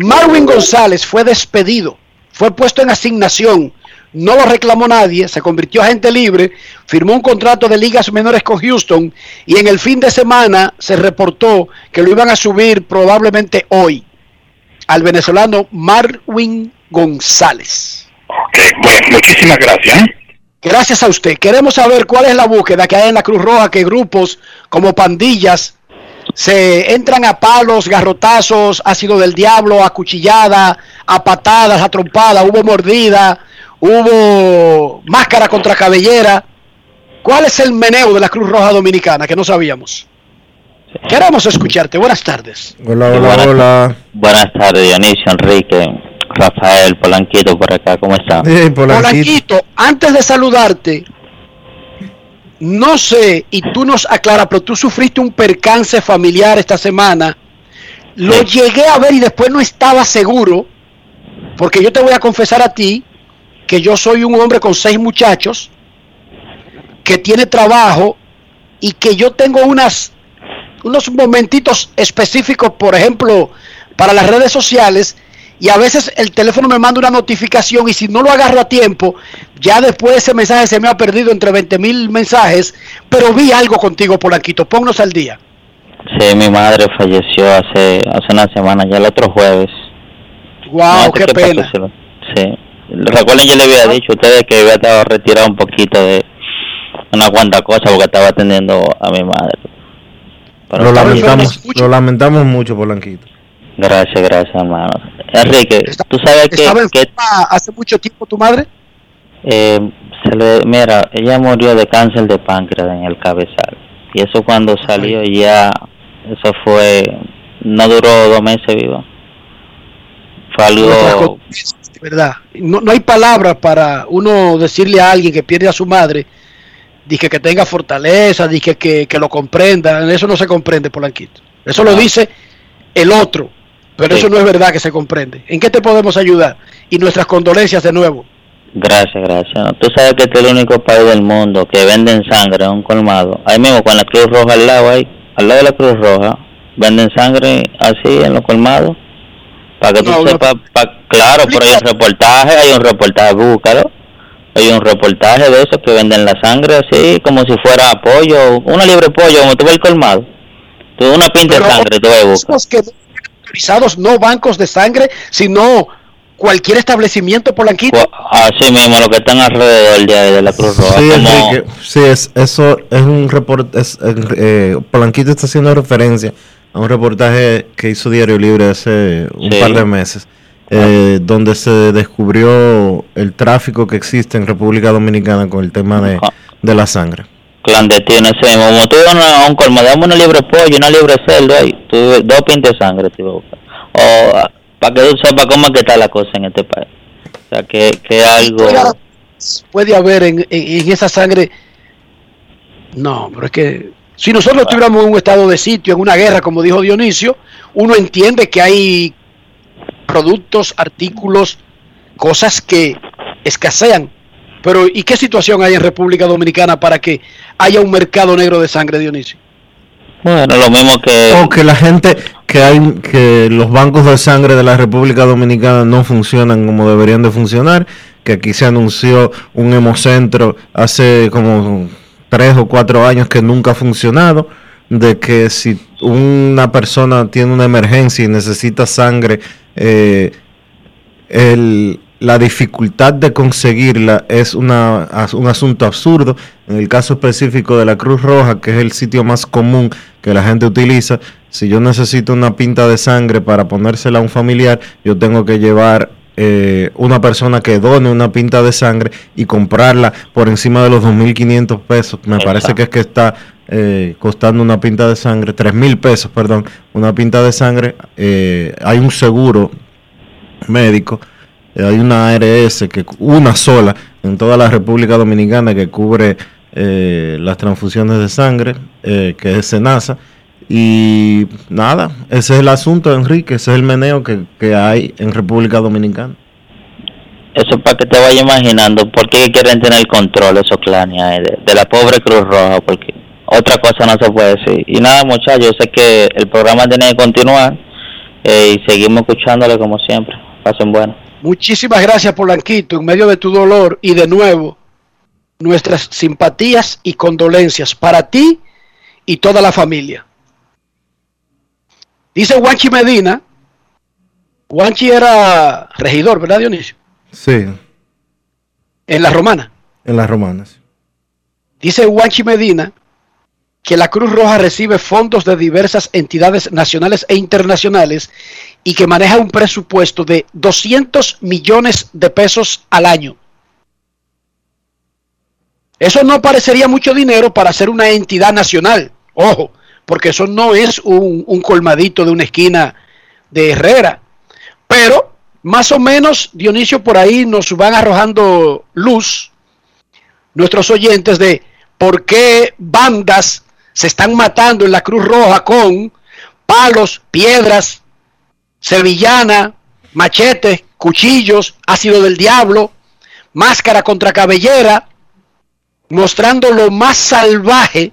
Marwin González fue despedido, fue puesto en asignación, no lo reclamó nadie, se convirtió a agente libre, firmó un contrato de ligas menores con Houston y en el fin de semana se reportó que lo iban a subir probablemente hoy al venezolano Marwin González. Bueno, muchísimas gracias. ¿eh? Gracias a usted. Queremos saber cuál es la búsqueda que hay en la Cruz Roja, que grupos como pandillas se entran a palos, garrotazos, ácido del diablo, a cuchillada, a patadas, a trompada, hubo mordida, hubo máscara contra cabellera. ¿Cuál es el meneo de la Cruz Roja Dominicana que no sabíamos? Queremos escucharte. Buenas tardes. Hola, hola, hola. Buenas tardes, Dionisio, Enrique, Rafael, Polanquito por acá, ¿cómo están? Polanquito, antes de saludarte, no sé, y tú nos aclaras, pero tú sufriste un percance familiar esta semana. Lo llegué a ver y después no estaba seguro, porque yo te voy a confesar a ti que yo soy un hombre con seis muchachos, que tiene trabajo y que yo tengo unas unos momentitos específicos, por ejemplo, para las redes sociales, y a veces el teléfono me manda una notificación y si no lo agarro a tiempo, ya después ese mensaje se me ha perdido entre 20 mil mensajes, pero vi algo contigo, Polanquito, ponnos al día. Sí, mi madre falleció hace hace una semana, ya el otro jueves. Wow, No qué pena. Sí. Recuerden, yo le había dicho a ustedes que había estado retirado un poquito de una cuanta cosa porque estaba atendiendo a mi madre. Pero Lo lamentamos, lo lamentamos mucho, Polanquito. Gracias, gracias, hermano. Enrique, tú sabes que, ¿Estaba que enferma hace mucho tiempo tu madre? eh, se le, mira, ella murió de cáncer de páncreas en el cabezal. Y eso cuando salió ya, eso fue, no duró dos meses viva. Fue algo, de verdad. No, no hay palabras para uno decirle a alguien que pierde a su madre, dije que tenga fortaleza, dije que, que lo comprenda. Eso no se comprende, Polanquito. Eso lo dice el otro, pero Sí. eso no es verdad que se comprende. ¿En qué te podemos ayudar? Y nuestras condolencias de nuevo. gracias, gracias. Tú sabes que este es el único país del mundo que venden sangre en un colmado. Ahí mismo con la Cruz Roja al lado, ahí, al lado de la Cruz Roja, venden sangre así en los colmados. Para que tú No, no. sepas, pa- claro, pero hay un reportaje, hay un reportaje, búscalo. Hay un reportaje de esos que venden la sangre así, como si fuera pollo, una libre pollo, como tú ves el colmado. Tú una pinta de sangre, tú ves, busca. Que autorizados, no bancos de sangre, sino cualquier establecimiento, Polanquito. Así mismo, lo que están alrededor de, de la Cruz Roja. Sí, como- Enrique, sí, es, eso es un reporte. Es, eh, Polanquito está haciendo referencia a un reportaje que hizo Diario Libre hace un Sí. par de meses, eh, donde se descubrió el tráfico que existe en República Dominicana con el tema de, de la sangre. Clandestino ese mismo. Como a un colmado, dame una libre pollo, una libre cerdo ahí, tú ves dos pintas de sangre te. O para que tú sepas cómo es que está la cosa en este país. O sea, que, que algo... puede haber en, en- en esa sangre. No, pero es que si nosotros estuviéramos en un estado de sitio, en una guerra, como dijo Dionisio, uno entiende que hay productos, artículos, cosas que escasean. Pero ¿y qué situación hay en República Dominicana para que haya un mercado negro de sangre, Dionisio? Bueno, lo mismo que... O que la gente, que hay, que los bancos de sangre de la República Dominicana no funcionan como deberían de funcionar, que aquí se anunció un hemocentro hace como tres o cuatro años que nunca ha funcionado, de que si una persona tiene una emergencia y necesita sangre, eh, el, la dificultad de conseguirla es una, un asunto absurdo. En el caso específico de la Cruz Roja, que es el sitio más común que la gente utiliza, si yo necesito una pinta de sangre para ponérsela a un familiar, yo tengo que llevar eh, una persona que done una pinta de sangre y comprarla por encima de los 2.500 pesos. Me parece que es que está eh, costando una pinta de sangre, 3.000 pesos, perdón, una pinta de sangre. Eh, hay un seguro médico, hay una ARS, que una sola en toda la República Dominicana que cubre eh, las transfusiones de sangre, eh, que es SENASA. Y nada, ese es el asunto, Enrique, ese es el meneo que, que hay en República Dominicana. Eso para que te vayas imaginando por qué quieren tener control esos clanes de, de la pobre Cruz Roja, porque otra cosa no se puede decir. Y nada, muchachos, yo sé que el programa tiene que continuar eh, y seguimos escuchándole como siempre. Pasen bueno. Muchísimas gracias, Polanquito, en medio de tu dolor y de nuevo nuestras simpatías y condolencias para ti y toda la familia. Dice Juanchi Medina, Juanchi era regidor, ¿verdad, Dionisio? Sí, En la romana. en las romanas. Dice Juanchi Medina que la Cruz Roja recibe fondos de diversas entidades nacionales e internacionales y que maneja un presupuesto de 200 millones de pesos al año. Eso no parecería mucho dinero para ser una entidad nacional. Ojo, porque eso no es un, un colmadito de una esquina de Herrera. Pero, más o menos, Dionisio, por ahí nos van arrojando luz nuestros oyentes de por qué bandas se están matando en la Cruz Roja con palos, piedras, sevillana, machetes, cuchillos, ácido del diablo, máscara contra cabellera, mostrando lo más salvaje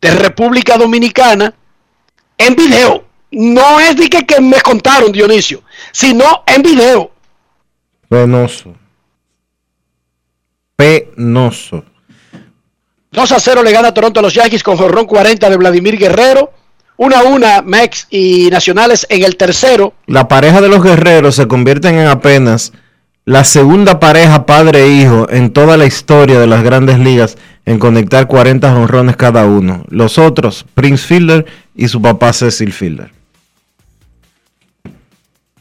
de República Dominicana en video. No es de que, que me contaron, Dionisio, sino en video. Penoso. Penoso. 2 a 0 le gana Toronto a los Yankees con jorrón 40 de Vladimir Guerrero. 1 a 1 Mex y Nacionales en el tercero. La pareja de los guerreros se convierten en apenas la segunda pareja padre-hijo en toda la historia de las grandes ligas en conectar 40 honrones cada uno. Los otros, Prince Fielder y su papá Cecil Fielder.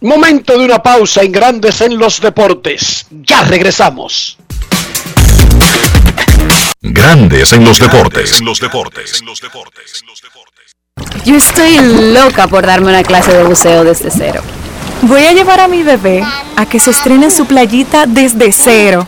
Momento de una pausa en Grandes en los Deportes. Ya regresamos. Grandes en los deportes. los deportes. Yo estoy loca por darme una clase de buceo desde cero. Voy a llevar a mi bebé a que se estrene en su playita desde cero.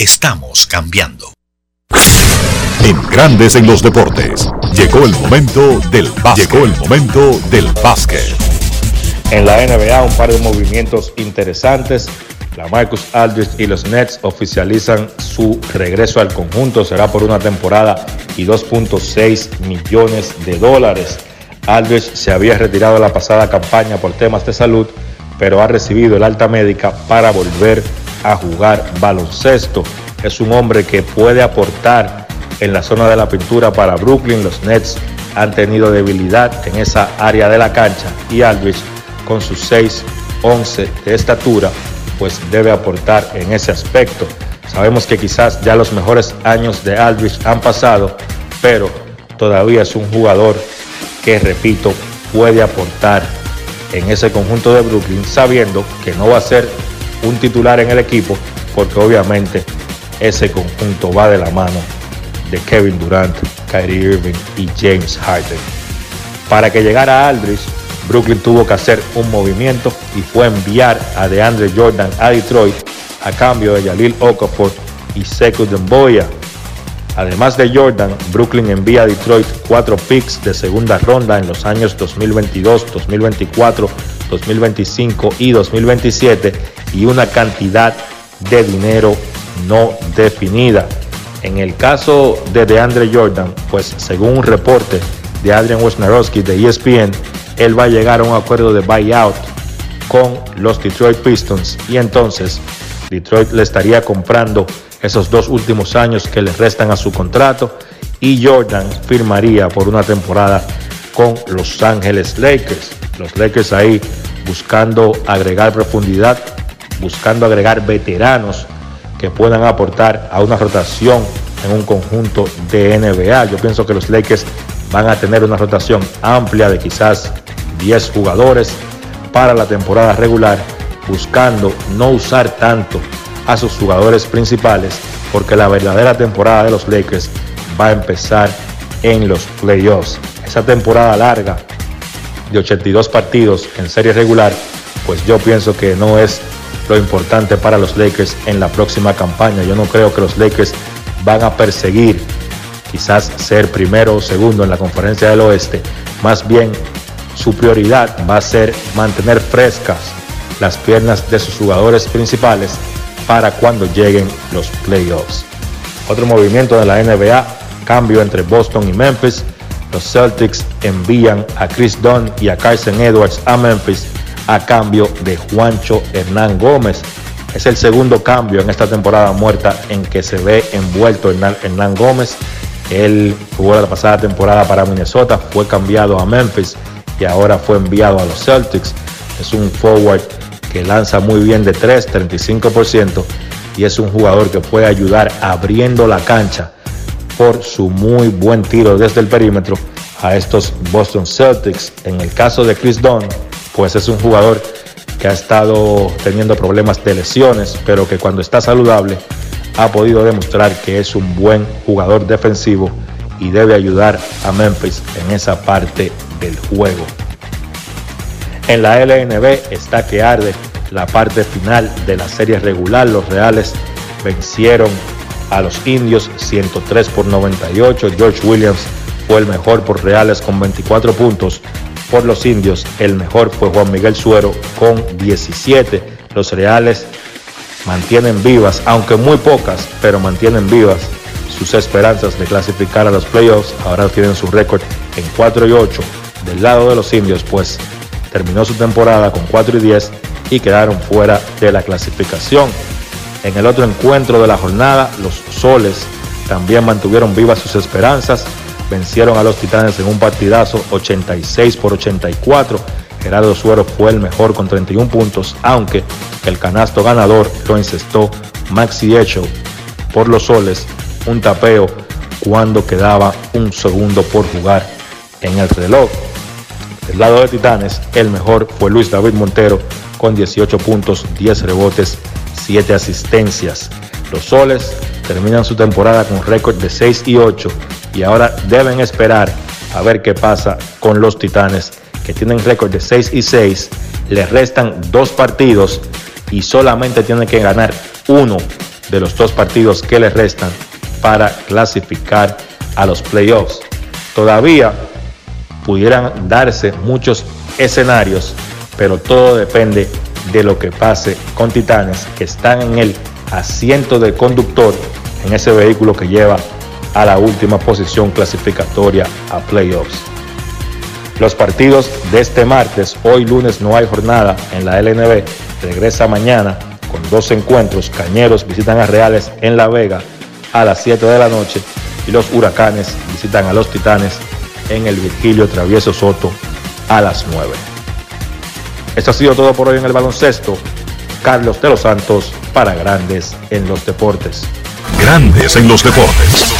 Estamos cambiando. En Grandes en los deportes. Llegó el momento del básquet. Llegó el momento del básquet. En la NBA, un par de movimientos interesantes. La Marcus Aldridge y los Nets oficializan su regreso al conjunto. Será por una temporada y 2.6 millones de dólares. Aldridge se había retirado de la pasada campaña por temas de salud, pero ha recibido el alta médica para volver a jugar baloncesto. Es un hombre que puede aportar en la zona de la pintura para Brooklyn. Los Nets han tenido debilidad en esa área de la cancha y Aldridge con sus 6, 11 de estatura, pues debe aportar en ese aspecto. Sabemos que quizás ya los mejores años de Aldridge han pasado, pero todavía es un jugador que, repito, puede aportar en ese conjunto de Brooklyn, sabiendo que no va a ser un titular en el equipo, porque obviamente ese conjunto va de la mano de Kevin Durant, Kyrie Irving y James Harden. Para que llegara Aldridge, Brooklyn tuvo que hacer un movimiento y fue enviar a DeAndre Jordan a Detroit a cambio de Jalil Okafor y Sekou Demboya. Además de Jordan, Brooklyn envía a Detroit cuatro picks de segunda ronda en los años 2022, 2024, 2025 y 2027 y una cantidad de dinero no definida. En el caso de DeAndre Jordan, pues según un reporte de Adrian Wojnarowski de ESPN, él va a llegar a un acuerdo de buyout con los Detroit Pistons y entonces Detroit le estaría comprando esos dos últimos años que le restan a su contrato y Jordan firmaría por una temporada con Los Ángeles Lakers. Los Lakers ahí buscando agregar profundidad, buscando agregar veteranos que puedan aportar a una rotación en un conjunto de NBA. Yo pienso que los Lakers van a tener una rotación amplia de quizás 10 jugadores para la temporada regular, buscando no usar tanto a sus jugadores principales, porque la verdadera temporada de los Lakers va a empezar en los playoffs. Esa temporada larga de 82 partidos en serie regular, pues yo pienso que no es lo importante para los Lakers en la próxima campaña. Yo no creo que los Lakers van a perseguir quizás ser primero o segundo en la conferencia del oeste. Más bien su prioridad va a ser mantener frescas las piernas de sus jugadores principales para cuando lleguen los playoffs. Otro movimiento de la NBA, cambio entre Boston y Memphis. Los Celtics envían a Chris Dunn y a Carson Edwards a Memphis a cambio de Juancho Hernán Gómez. Es el segundo cambio en esta temporada muerta en que se ve envuelto Hernán, Hernán Gómez. Él jugó la pasada temporada para Minnesota, fue cambiado a Memphis y ahora fue enviado a los Celtics. Es un forward que lanza muy bien de 3, 35% y es un jugador que puede ayudar abriendo la cancha por su muy buen tiro desde el perímetro a estos Boston Celtics. En el caso de Chris Dunn, pues es un jugador que ha estado teniendo problemas de lesiones, pero que cuando está saludable ha podido demostrar que es un buen jugador defensivo y debe ayudar a Memphis en esa parte del juego. En la LNB está que arde la parte final de la serie regular. Los Reales vencieron a los indios 103 por 98. George Williams fue el mejor por Reales con 24 puntos. Por los indios el mejor fue Juan Miguel Suero con 17. Los Reales mantienen vivas, aunque muy pocas, pero mantienen vivas sus esperanzas de clasificar a los playoffs. Ahora tienen su récord en 4 y 8. Del lado de los indios, pues terminó su temporada con 4 y 10 y quedaron fuera de la clasificación. En el otro encuentro de la jornada, los Soles también mantuvieron vivas sus esperanzas, vencieron a los Titanes en un partidazo 86 por 84. Gerardo Suero fue el mejor con 31 puntos, aunque el canasto ganador lo encestó Maxi Echo por los Soles, un tapeo cuando quedaba un segundo por jugar en el reloj. Del lado de Titanes, el mejor fue Luis David Montero con 18 puntos, 10 rebotes, 7 asistencias. Los Soles terminan su temporada con récord de 6 y 8 y ahora deben esperar a ver qué pasa con los Titanes que tienen récord de 6 y 6. Les restan dos partidos y solamente tienen que ganar uno de los dos partidos que les restan para clasificar a los playoffs. Todavía pudieran darse muchos escenarios, pero todo depende de lo que pase con Titanes, que están en el asiento del conductor en ese vehículo que lleva a la última posición clasificatoria a playoffs. Los partidos de este martes, hoy lunes no hay jornada en la LNB, regresa mañana con dos encuentros. Cañeros visitan a Reales en La Vega a las 7 de la noche y los Huracanes visitan a los Titanes en el Virgilio Travieso Soto a las 9. Esto ha sido todo por hoy en el baloncesto. Carlos de los Santos para Grandes en los Deportes. Grandes en los Deportes.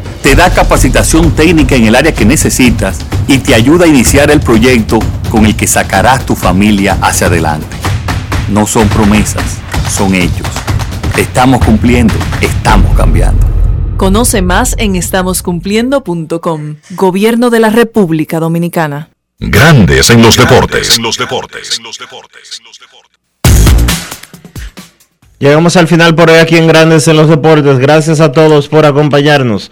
te da capacitación técnica en el área que necesitas y te ayuda a iniciar el proyecto con el que sacarás tu familia hacia adelante. No son promesas, son hechos. Estamos cumpliendo, estamos cambiando. Conoce más en estamoscumpliendo.com. Gobierno de la República Dominicana. Grandes en los deportes. En los deportes. En los deportes. Llegamos al final por hoy aquí en Grandes en los Deportes. Gracias a todos por acompañarnos.